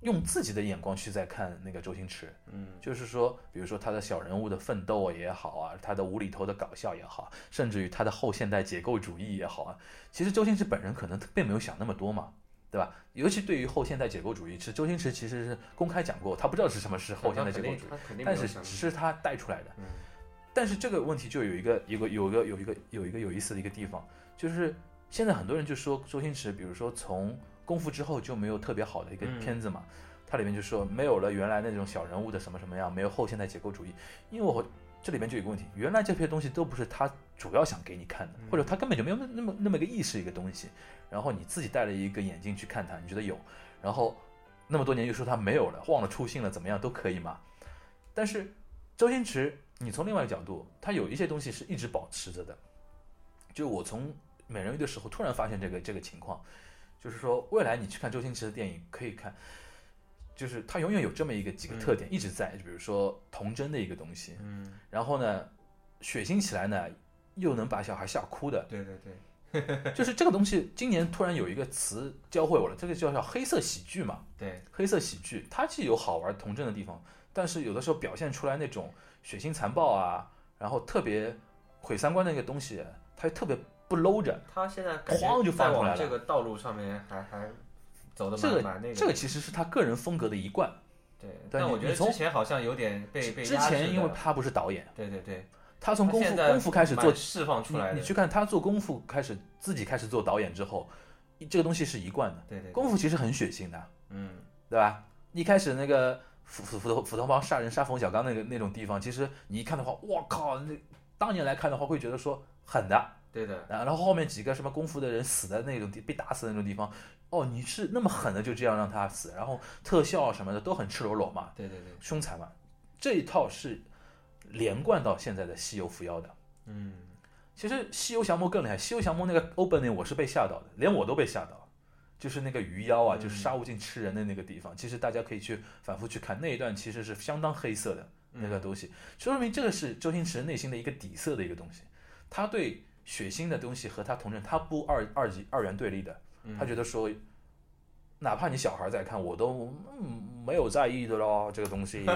S2: 用自己的眼光去在看那个周星驰，
S3: 嗯
S2: 就是说，比如说他的小人物的奋斗也好啊，他的无厘头的搞笑也好，甚至于他的后现代解构主义也好啊，其实周星驰本人可能并没有想那么多嘛，对吧？尤其对于后现代解构主义，其实周星驰其实是公开讲过，他不知道是什么是后现代解构主义，但是只是他带出来的。
S3: 嗯
S2: 但是这个问题就有一个一个有一个有一个有一个有意思的一个地方，就是现在很多人就说周星驰，比如说从功夫之后就没有特别好的一个
S3: 嗯。
S2: 片子嘛，它里面就说没有了原来那种小人物的什么什么样，没有后现代结构主义，因为我这里面就有一个问题，原来这些东西都不是他主要想给你看的，
S3: 嗯。
S2: 或者他根本就没有那那么那么一个意识一个东西，然后你自己戴了一个眼镜去看它，你觉得有，然后那么多年又说他没有了，忘了初心了，怎么样都可以嘛，但是周星驰，你从另外一个角度，它有一些东西是一直保持着的。就我从美人鱼的时候突然发现这个这个情况，就是说未来你去看周星驰的电影，可以看，就是他永远有这么一个几个特点一直在，就比如说童真的一个东西，
S3: 嗯，
S2: 然后呢，血腥起来呢，又能把小孩吓哭的，
S3: 对对对
S2: 就是这个东西。今年突然有一个词教会我了，这个叫叫黑色喜剧嘛。
S3: 对，
S2: 黑色喜剧，它既有好玩童真的地方，但是有的时候表现出来那种血腥残暴啊，然后特别毁三观的那个东西，他又特别不搂着。
S3: 他现在
S2: 哐就放出来了
S3: 这个道路上面还还走的
S2: 这个
S3: 蛮蛮那个，
S2: 这个其实是他个人风格的一贯。
S3: 对，但我觉得之前好像有点被被
S2: 之前因为他不是导演，
S3: 对对对，
S2: 他从功夫功夫开始做，
S3: 释放出来的，
S2: 你你去看他做功夫开始自己开始做导演之后，这个东西是一贯的。
S3: 对对对
S2: 功夫其实很血腥的，
S3: 嗯
S2: 对吧？一开始那个斧斧斧头斧头帮杀人杀冯小刚那个那种地方，其实你一看的话，我靠，那当年来看的话，会觉得说狠的。
S3: 对的，
S2: 然后后面几个什么功夫的人死的那种地被打死的那种地方，哦，你是那么狠的就这样让他死，然后特效什么的都很赤裸裸嘛，
S3: 对对对，
S2: 凶残嘛，这一套是连贯到现在的《西游伏妖》的。
S3: 嗯
S2: 其实《西游降魔》更厉害，《西游降魔》那个 opening 我是被吓到的，连我都被吓到，就是那个鱼妖啊，
S3: 嗯
S2: 就是杀无尽吃人的那个地方，其实大家可以去反复去看那一段，其实是相当黑色的那个东西，说明这个是周星驰内心的一个底色的一个东西，他对血腥的东西和他同人，他不二二级二元对立的，
S3: 嗯。
S2: 他觉得说。哪怕你小孩在看，我都嗯没有在意的咯，这个东西，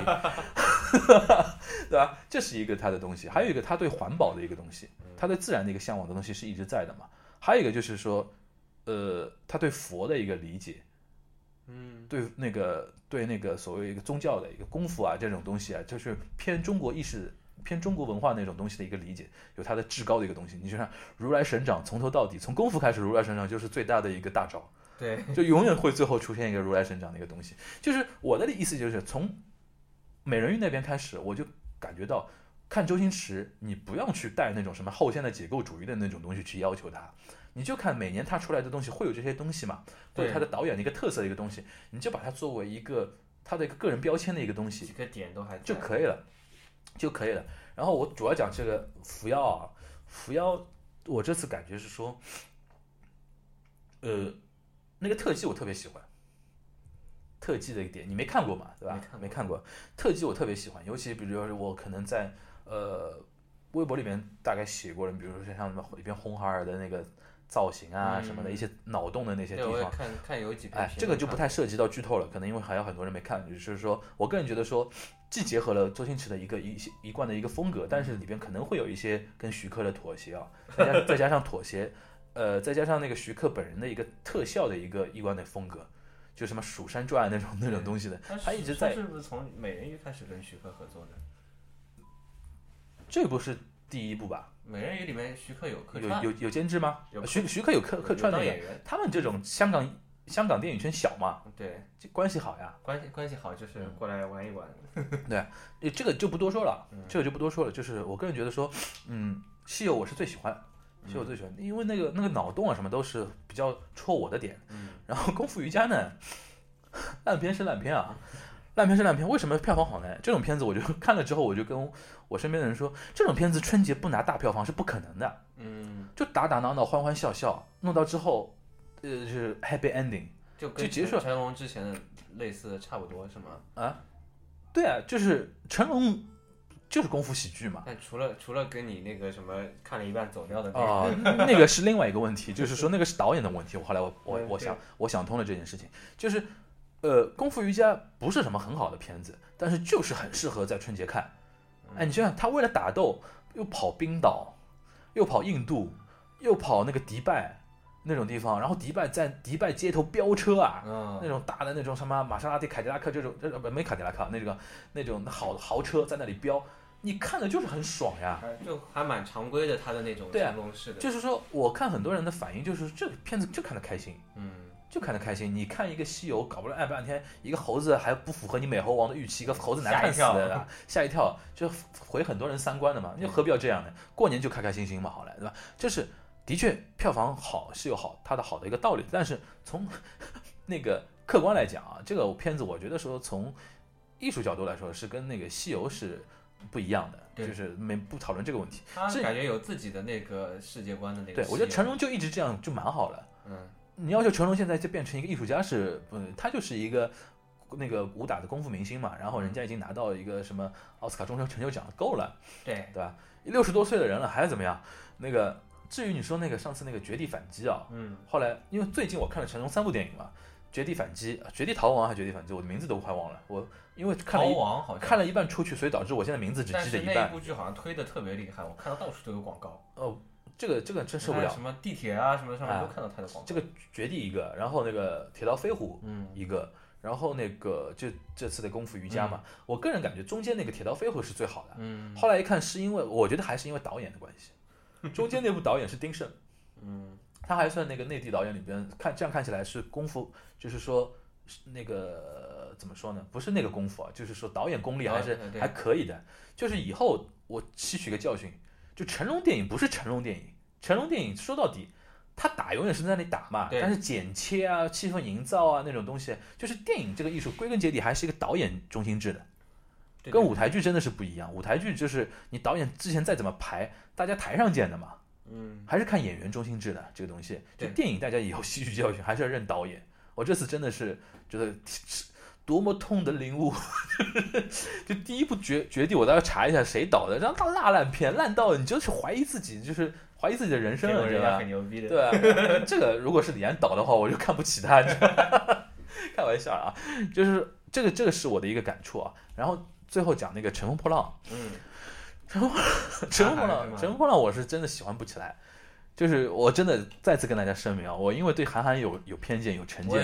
S2: 对吧？这是一个他的东西，还有一个他对环保的一个东西，他对自然的一个向往的东西是一直在的嘛。还有一个就是说，呃，他对佛的一个理解，
S3: 嗯
S2: 对那个对那个所谓一个宗教的一个功夫啊这种东西啊，就是偏中国意识、偏中国文化那种东西的一个理解，有它的至高的一个东西。你就像如来神掌，从头到底，从功夫开始，如来神掌就是最大的一个大招。
S3: 对，
S2: 就永远会最后出现一个如来神掌的一个东西。就是我的意思就是从美人鱼那边开始，我就感觉到看周星驰，你不要去带那种什么后现代解构主义的那种东西去要求他，你就看每年他出来的东西会有这些东西嘛，会有
S3: 对
S2: 他的导演的一个特色的一个东西，你就把它作为一个他的一个个人标签的一个东西
S3: 几个点都还
S2: 就可以了，就可以了。然后我主要讲这个扶摇啊，扶摇，我这次感觉是说，呃，那个特技我特别喜欢。特技的一点，你没看过嘛，对吧？
S3: 没看过
S2: 没看过。特技我特别喜欢，尤其比如说我可能在呃微博里面大概写过了，比如说像什么里边红孩儿的那个造型啊
S3: 嗯
S2: 什么的一些脑洞的那些地方，
S3: 看看有几篇
S2: 哎，这个就不太涉及到剧透了，可能因为还有很多人没看。就是说我个人觉得说，既结合了周星驰的一个一一贯的一个风格，但是里边可能会有一些跟徐克的妥协啊，再加再加上妥协，呃，再加上那个徐克本人的一个特效的一个一贯的风格，就什么《蜀山传》那种那种东西的，
S3: 他
S2: 一直在
S3: 是不是从美人鱼开始跟徐克合作的？
S2: 这不是第一部吧？
S3: 美人鱼里面徐克有客串，
S2: 有有有监制吗
S3: 有？
S2: 徐徐克有客客串的
S3: 演。员，
S2: 他们这种香港香港电影圈小嘛，
S3: 对，
S2: 这关系好呀。
S3: 关系关系好就是过来玩一玩。
S2: 对，这个就不多说了，
S3: 嗯
S2: 这个就不多说了。就是我个人觉得说，嗯，西游我是最喜欢，西游最喜欢，因为那个那个脑洞啊什么都是比较戳我的点。
S3: 嗯，
S2: 然后功夫瑜伽呢，烂片是烂片啊，烂片是烂片，为什么票房好呢？这种片子我就 看了之后，我就跟我身边的人说，这种片子春节不拿大票房是不可能的，
S3: 嗯，
S2: 就打打闹闹、欢欢笑笑，弄到之后，呃，就是 happy ending
S3: 就跟
S2: 就结束了
S3: 成成龙之前的类似的差不多是吗？
S2: 啊。对啊，就是成龙就是功夫喜剧嘛。
S3: 但除了除了跟你那个什么看了一半走掉的那个，
S2: 啊、那个是另外一个问题，就是说那个是导演的问题。我后来我我我想我想通了这件事情，就是呃，功夫瑜伽不是什么很好的片子，但是就是很适合在春节看。哎，你想想，他为了打斗，又跑冰岛，又跑印度，又跑那个迪拜那种地方，然后迪拜在迪拜街头飙车啊，那
S3: 嗯，
S2: 种大的那种什么玛莎拉蒂、凯迪拉克这种，这种没凯迪拉克啊那个那种豪豪车在那里飙，你看的就是很爽呀。
S3: 就还蛮常规的，他的那种
S2: 对啊
S3: 成龙式的，
S2: 就是说，我看很多人的反应就是这个片子就看得开心，
S3: 嗯，
S2: 就看得开心。你看一个西游，搞不了爱半天，一个猴子还不符合你美猴王的预期，一个猴子难看死了的，吓一跳，就毁很多人三观的嘛。你何必要这样呢？过年就开开心心嘛，好了，对吧？就是的确票房好是有好它的好的一个道理，但是从 那个客观来讲啊，这个片子我觉得说从艺术角度来说是跟那个西游是不一样的，就是没不讨论这个问题。是
S3: 他感觉有自己的那个世界观的那个
S2: 对。我觉得成龙就一直这样就蛮好了。
S3: 嗯，
S2: 你要求成龙现在就变成一个艺术家是，嗯，他就是一个那个武打的功夫明星嘛，然后人家已经拿到一个什么奥斯卡终身成就奖，够了，
S3: 对，
S2: 对吧？六十多岁的人了还要怎么样？那个至于你说那个上次那个绝地反击啊，
S3: 嗯，
S2: 后来因为最近我看了成龙三部电影嘛，绝地反击、绝地逃亡还是绝地反击，我的名字都快忘了，我因为看
S3: 逃
S2: 了一
S3: 亡好像
S2: 看了一半出去，所以导致我现在名字只记得一半。
S3: 部剧好像推的特别厉害，我看到到处都有广告，
S2: 哦，这个这个真受不了。
S3: 什么地铁啊什么上面
S2: 哎
S3: 都看到他的广告。
S2: 这个绝地一个，然后那个铁道飞虎
S3: 嗯，
S2: 一个，然后那个就这次的功夫瑜伽嘛，我个人感觉中间那个铁道飞虎是最好的。
S3: 嗯
S2: 后来一看是因为我觉得还是因为导演的关系，中间那部导演是丁晟，
S3: 嗯
S2: 他还算那个内地导演里边看这样看起来是功夫，就是说是那个怎么说呢？不是那个功夫啊，就是说导演功力还是还可以的。就是以后我吸取个教训，就成龙电影不是成龙电影，成龙电影说到底。他打永远是在那里打嘛，但是剪切啊、气氛营造啊那种东西，就是电影这个艺术归根结底还是一个导演中心制的，跟舞台剧真的是不一样。舞台剧就是你导演之前再怎么排，大家台上见的嘛，
S3: 嗯
S2: 还是看演员中心制的这个东西。就电影，大家以后吸取教训，还是要认导演。我这次真的是觉得 多么痛的领悟，就第一部绝绝地，我倒要查一下谁导的，让他大烂烂片，烂到你就是怀疑自己，就是怀疑自己的人生了，对吧
S3: 这个人家很？牛逼的。
S2: 对啊，这个如果是李安导的话，我就看不起他。开玩笑啊，就是这个这个是我的一个感触啊。然后最后讲那个《乘风破浪》，
S3: 嗯，《
S2: 乘风破浪》，
S3: 还是吗《
S2: 乘风破浪》我是真的喜欢不起来。就是我真的再次跟大家声明啊，我因为对韩寒有有偏见、有成见？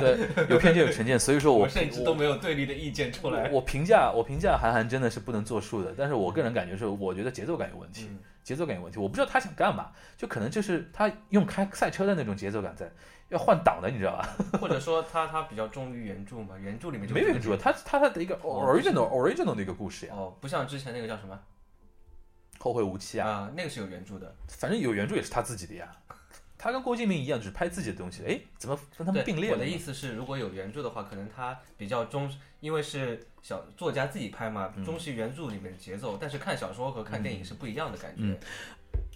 S2: 对，有偏见、有成见，所以说我
S3: 我甚至都没有对立的意见出来。
S2: 我评价我评价韩寒真的是不能作数的，但是我个人感觉是，我觉得节奏感有问题，
S3: 嗯
S2: 节奏感有问题。我不知道他想干嘛，就可能就是他用开赛车的那种节奏感在，要换挡的，你知道吧？
S3: 或者说他他比较忠于原著嘛，原著里面就
S2: 没有原著，他他他的一个
S3: 哦
S2: original original 的一个故事呀，
S3: 哦，不像之前那个叫什么
S2: 后会无期啊，
S3: 啊，那个是有原著的，
S2: 反正有原著也是他自己的呀。他跟郭敬明一样，只是拍自己的东西。哎，怎么跟他们并列了呢？
S3: 的意思是，如果有原著的话，可能他比较忠，因为是小作家自己拍嘛，
S2: 嗯
S3: 忠实原著里面的节奏。但是看小说和看电影是不一样的感觉。
S2: 嗯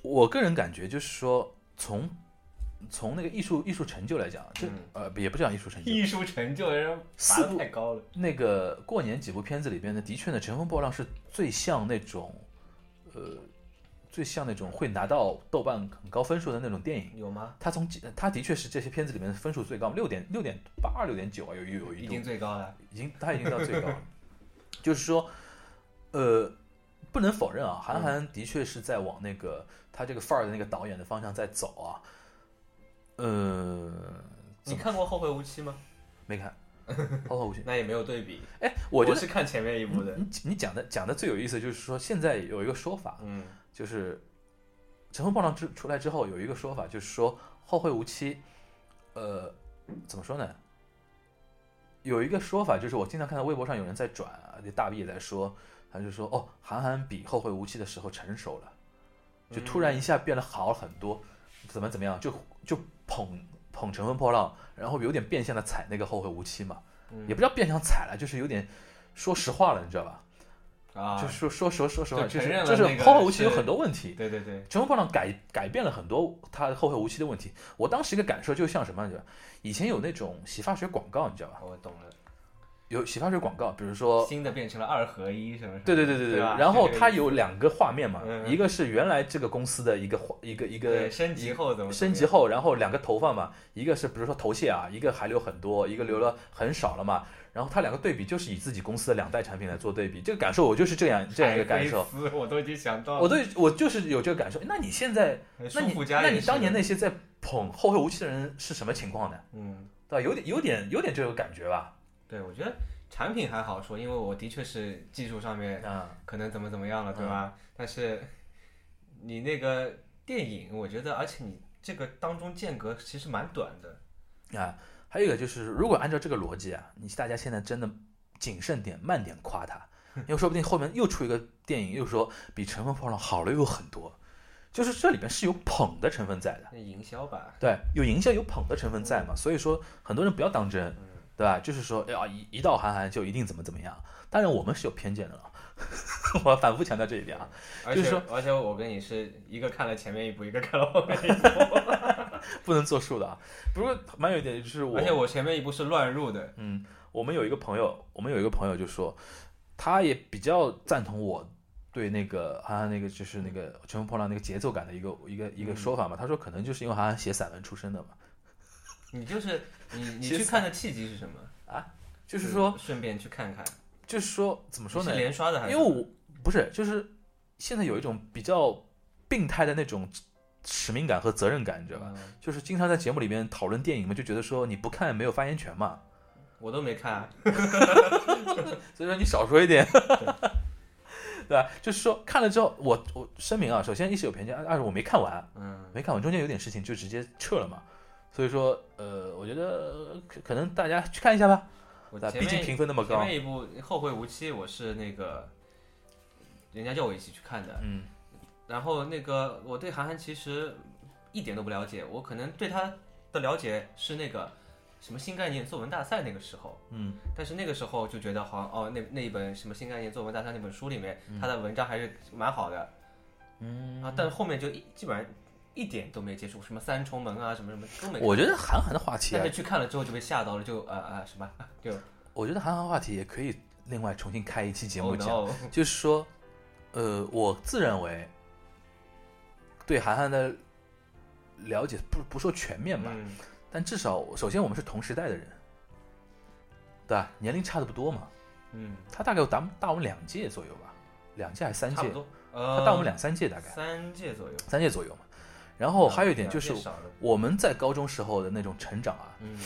S2: 我个人感觉就是说，从从那个艺术艺术成就来讲，就、
S3: 嗯
S2: 呃也不讲艺术成就，
S3: 艺术成就人拔得
S2: 四部
S3: 太高了。
S2: 那个过年几部片子里边呢，的确呢，《乘风破浪》是最像那种，呃，最像那种会拿到豆瓣很高分数的那种电影。
S3: 有吗？
S2: 他从几它的确是这些片子里面分数最高，六点六点八二、六点九啊，有有有一度
S3: 已经最高了。
S2: 已经他已经到最高了。就是说，呃，不能否认啊，韩寒的确是在往那个他这个范儿的那个导演的方向在走啊。呃，
S3: 你看过《后会无期》吗？
S2: 没看，后会无期。
S3: 那也没有对比。
S2: 哎，我觉得
S3: 是看前面一部的。
S2: 你你讲的讲的最有意思，就是说现在有一个说法，
S3: 嗯
S2: 就是《乘风破浪》之出来之后，有一个说法，就是说后会无期，呃，怎么说呢？有一个说法，就是我经常看到微博上有人在转啊，这大 B 也在说，他就说哦，韩寒比后会无期的时候成熟了，就突然一下变得好很多，怎么怎么样，就就捧捧乘风破浪，然后有点变相的踩那个后会无期嘛，
S3: 嗯
S2: 也不叫变相踩了，就是有点说实话了，你知道吧？
S3: 啊，
S2: 就说说说说实话，
S3: 就
S2: 就是就是后会无期有很多问题，
S3: 对对对，
S2: 乘风破浪改改变了很多他后会无期的问题。我当时一个感受就像什么，你知道，以前有那种洗发水广告，你知道吧？
S3: 我懂了。
S2: 有洗发水广告，比如说，
S3: 新的变成了二合一，什么什么？
S2: 对对对对
S3: 对
S2: 然后它有两个画面嘛，
S3: 嗯
S2: 一个是原来这个公司的一个画一个一个
S3: 升级后怎么
S2: 升级后，然后两个头发嘛，一个是比如说头屑啊，一个还留很多，一个留了很少了嘛。然后它两个对比就是以自己公司的两代产品来做对比，这个感受我就是这样这样一个感受。
S3: 我都已经想到了。
S2: 我对我就是有这个感受。那你现在，那你那你当年那些在捧后会无期的人是什么情况呢？
S3: 嗯，
S2: 对吧？有点有点有点这个感觉吧？
S3: 对，我觉得产品还好说，因为我的确是技术上面
S2: 啊，
S3: 可能怎么怎么样了，对
S2: 嗯
S3: 吧？但是你那个电影，我觉得，而且你这个当中间隔其实蛮短的。
S2: 啊，还有一个就是，如果按照这个逻辑啊，你大家现在真的谨慎点，慢点夸他，因为说不定后面又出一个电影，又说比《乘风破浪》好了又很多，就是这里边是有捧的成分在的，
S3: 那营销吧，
S2: 对，有营销有捧的成分在嘛，所以说很多人不要当真，对吧？就是说，哎呀，一一到韩寒就一定怎么怎么样，当然我们是有偏见的了，我反复强调这一点啊，
S3: 而且而且我跟你是一个看了前面一部，一个看了后面一部，
S2: 不能作数的啊。不过蛮有一点就是我，
S3: 而且我前面一部是乱入的。
S2: 嗯，我们有一个朋友，我们有一个朋友就说，他也比较赞同我对那个韩寒那个就是那个《乘风破浪》那个节奏感的一个一个一个说法嘛。他说可能就是因为韩寒写散文出身的嘛，
S3: 你就是你你去看的契机是什么啊？
S2: 就是说
S3: 顺便去看看，
S2: 就是说怎么说呢
S3: 是？连刷的还是？
S2: 因为我不是就是现在有一种比较病态的那种使命感和责任感，你知道吧？
S3: 嗯
S2: 就是经常在节目里面讨论电影嘛，就觉得说你不看没有发言权嘛，
S3: 我都没看，
S2: 所以说你少说一点，对吧？就是说看了之后，我我声明啊，首先一是有偏见，二是我没看完，
S3: 嗯，
S2: 没看完中间有点事情就直接撤了嘛，所以说呃，我觉得可可能大家去看一下吧，
S3: 我前
S2: 毕竟
S3: 面
S2: 评分那么高，
S3: 前面一部《后会无期》，我是那个人家叫我一起去看的，
S2: 嗯。
S3: 然后那个我对韩寒其实一点都不了解，我可能对他的了解是那个什么新概念作文大赛那个时候，
S2: 嗯。
S3: 但是那个时候就觉得好像哦那那一本什么新概念作文大赛那本书里面，
S2: 嗯
S3: 他的文章还是蛮好的
S2: 嗯，
S3: 啊，但后面就一基本上一点都没接触，什么三重门啊什么什么都没看。
S2: 我觉得韩寒的话题啊
S3: 但是，去看了之后就被吓到了，就呃呃什么就
S2: 我觉得韩寒话题也可以另外重新开一期节目
S3: oh
S2: 讲。
S3: no，
S2: 就是说，呃，我自认为对韩寒的了解不不说全面吧，
S3: 嗯
S2: 但至少首先我们是同时代的人，对吧？年龄差的不多嘛，
S3: 嗯，
S2: 他大概有大大我们两届左右吧，两届还是三届？
S3: 呃，
S2: 他大我们两三届大概
S3: 三届左右，
S2: 三届左右嘛。然后还有一点就是我们在高中时候的那种成长啊，
S3: 嗯，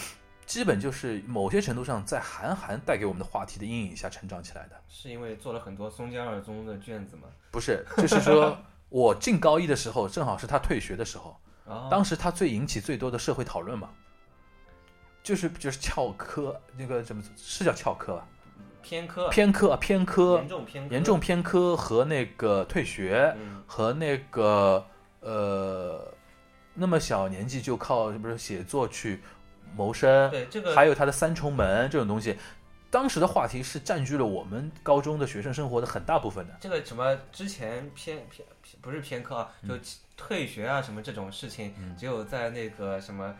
S2: 基本就是某些程度上在韩寒带给我们的话题的阴影下成长起来的。
S3: 是因为做了很多松江二中的卷子吗。
S2: 不是，就是说我进高一的时候，正好是他退学的时候，当时他最引起最多的社会讨论嘛，就是就是翘科那个什么是叫翘科吧？
S3: 偏科
S2: 偏科啊偏科
S3: 严重偏科
S2: 严重偏科和那个退学
S3: 嗯
S2: 和那个呃那么小年纪就靠不是写作去谋生，
S3: 对这个
S2: 还有他的三重门这种东西，当时的话题是占据了我们高中的学生生活的很大部分的。
S3: 这个什么之前偏偏偏不是偏科啊，
S2: 嗯
S3: 就退学啊什么这种事情，只有在那个什么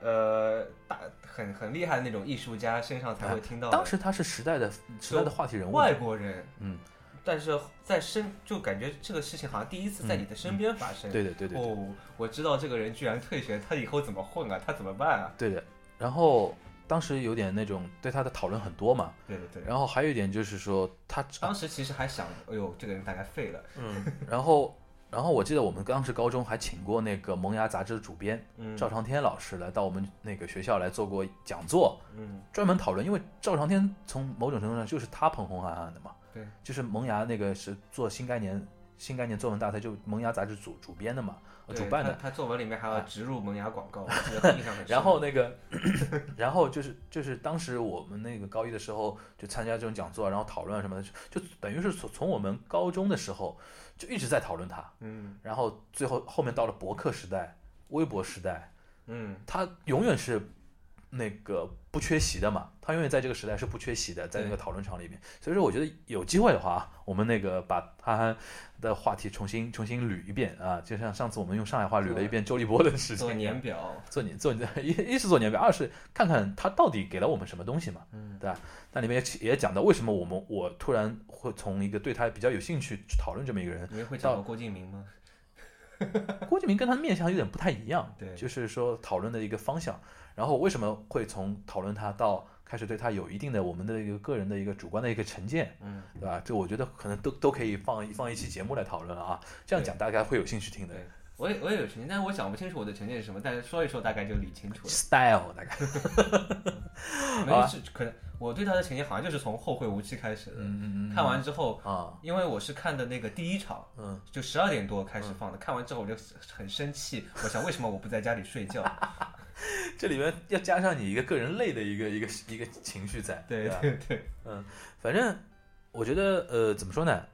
S3: 呃大很很厉害的那种艺术家身上才会听到的。
S2: 当时他是时代的时代的话题人物，
S3: 外国人，
S2: 嗯，
S3: 但是在身就感觉这个事情好像第一次在你的身边发生。
S2: 对的对对对
S3: 哦，我知道这个人居然退学，他以后怎么混啊？他怎么办啊？
S2: 对的。然后当时有点那种对他的讨论很多嘛，
S3: 对对对。
S2: 然后还有一点就是说他，
S3: 当时其实还想，哎呦，这个人大概废了。
S2: 嗯，然后然后我记得我们当时高中还请过那个《萌芽》杂志的主编
S3: 嗯
S2: 赵长天老师来到我们那个学校来做过讲座，
S3: 嗯，
S2: 专门讨论，因为赵长天从某种程度上就是他捧红韩寒的嘛，
S3: 对，
S2: 就是萌芽那个是做新概念新概念作文大赛，就萌芽杂志主主编的嘛，主办的。
S3: 他他作文里面还要植入萌芽广告，我记得印象很深。
S2: 然后那个，然后就是就是当时我们那个高一的时候就参加这种讲座，然后讨论什么的，就就等于是从从我们高中的时候就一直在讨论它，
S3: 嗯
S2: 然后最后后面到了博客时代、微博时代，
S3: 嗯，
S2: 它永远是那个不缺席的嘛，它永远在这个时代是不缺席的，在那个讨论场里面。所以说，我觉得有机会的话啊，我们那个把他的话题重新重新捋一遍啊，就像上次我们用上海话捋了一遍周立波的事情，
S3: 做年表，
S2: 做年做 一一是做年表，二是看看他到底给了我们什么东西嘛，
S3: 嗯
S2: 对吧？那里面也也讲到为什么我们我突然会从一个对他比较有兴趣去讨论这么一个人，
S3: 你们会讲到郭敬明吗？
S2: 郭敬明跟他的面相有点不太一样，
S3: 对
S2: 就是说讨论的一个方向。然后为什么会从讨论他到开始对他有一定的我们的一个个人的一个主观的一个成见，
S3: 嗯，
S2: 对吧？这我觉得可能都都可以放放一期节目来讨论啊，这样讲大家会有兴趣听的。
S3: 我也我也有成见，但是我讲不清楚我的成见是什么，但是说一说大概就理清楚了。
S2: style 大概，
S3: 没
S2: 好啊
S3: 是可能我对他的成见好像就是从《后会无期》开始的，
S2: 嗯嗯嗯，
S3: 看完之后，
S2: 啊，
S3: 因为我是看的那个第一场，
S2: 嗯，
S3: 就十二点多开始放的，看完之后我就很生气，我想为什么我不在家里睡觉？
S2: 这里面要加上你一个个人类的一个一个一个情绪在，
S3: 对对？对 嗯，
S2: 反正我觉得呃，怎么说呢？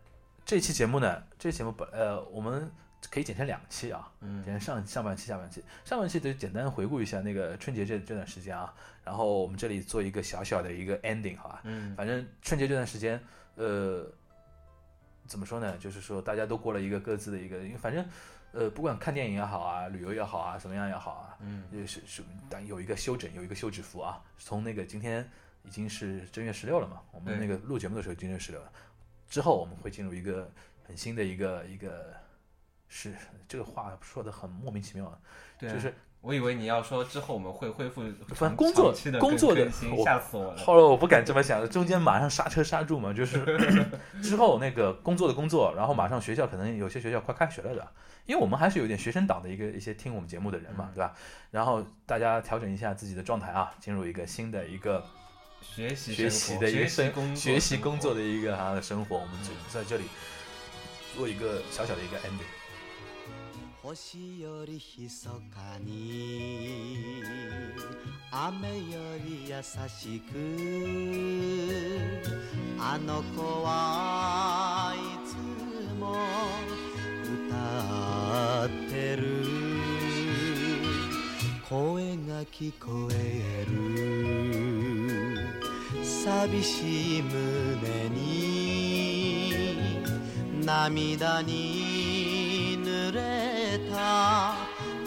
S2: 这期节目呢，这期节目本呃，我们可以剪成两期啊，
S3: 嗯
S2: 剪成上上半期、下半期。上半期得简单回顾一下那个春节这这段时间啊，然后我们这里做一个小小的一个 ending，好吧？
S3: 嗯
S2: 反正春节这段时间，呃，怎么说呢？就是说大家都过了一个各自的一个，因为反正呃，不管看电影也好啊，旅游也好啊，怎么样也好啊，
S3: 嗯
S2: 就是是但有一个休整，有一个休止符啊。从那个今天已经是正月十六了嘛，我们那个录节目的时候已经是十六了，之后我们会进入一个很新的一个一个是这个话说的很莫名其妙啊，就是
S3: 我以为你要说之后我们会恢复
S2: 反正工作
S3: 期的
S2: 工作的
S3: 吓死我了。
S2: 后来我不敢这么想，中间马上刹车刹住嘛，就是 之后那个工作的工作，然后马上学校可能有些学校快开学了的，因为我们还是有点学生党的一个一些听我们节目的人嘛，
S3: 嗯
S2: 对吧？然后大家调整一下自己的状态啊，进入一个新的一个
S3: 学习
S2: 学习的一个生
S3: 学习工作的
S2: 的一个啊生活，我们就在这里做一个小小的一个 ending。
S4: 星よりひそかに雨より優しくあの子はいつも歌ってる。声が聞こえる。寂しい胸に涙に濡れた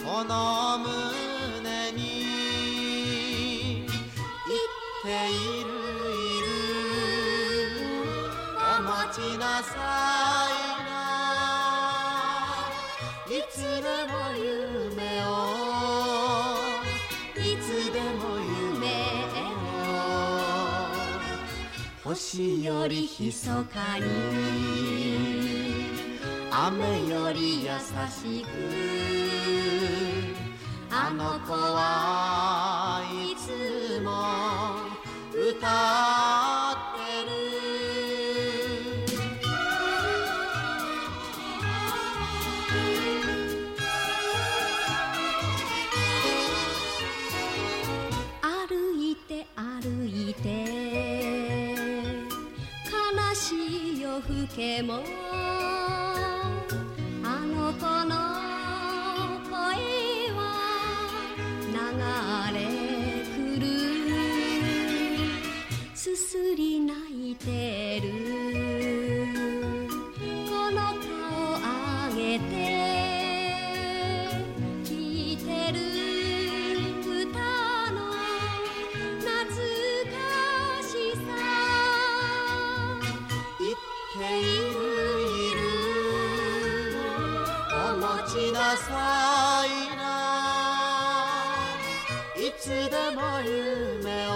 S4: この胸に言っているいる。お待ちなさいな。いつでも夢をいつでも夢を。星よりひそかに。雨より優しく。あの子はいつも歌ってる。歩いて歩いて悲しい夜更けもいないつでも夢を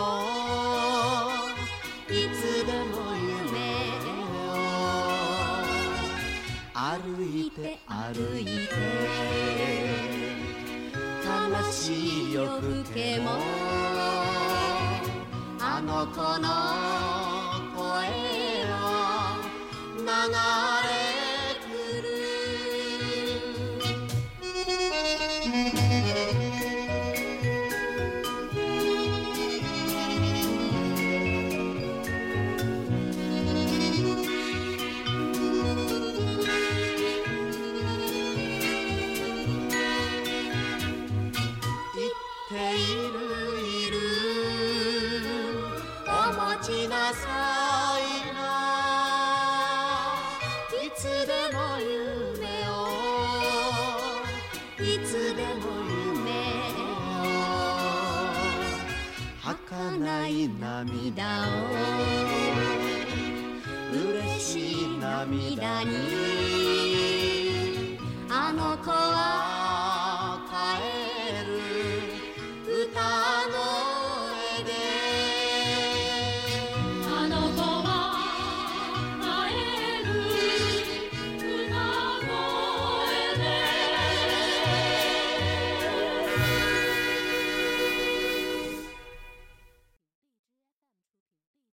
S4: いつでも夢を歩いて歩いて悲しい夜更けもあの子の声は流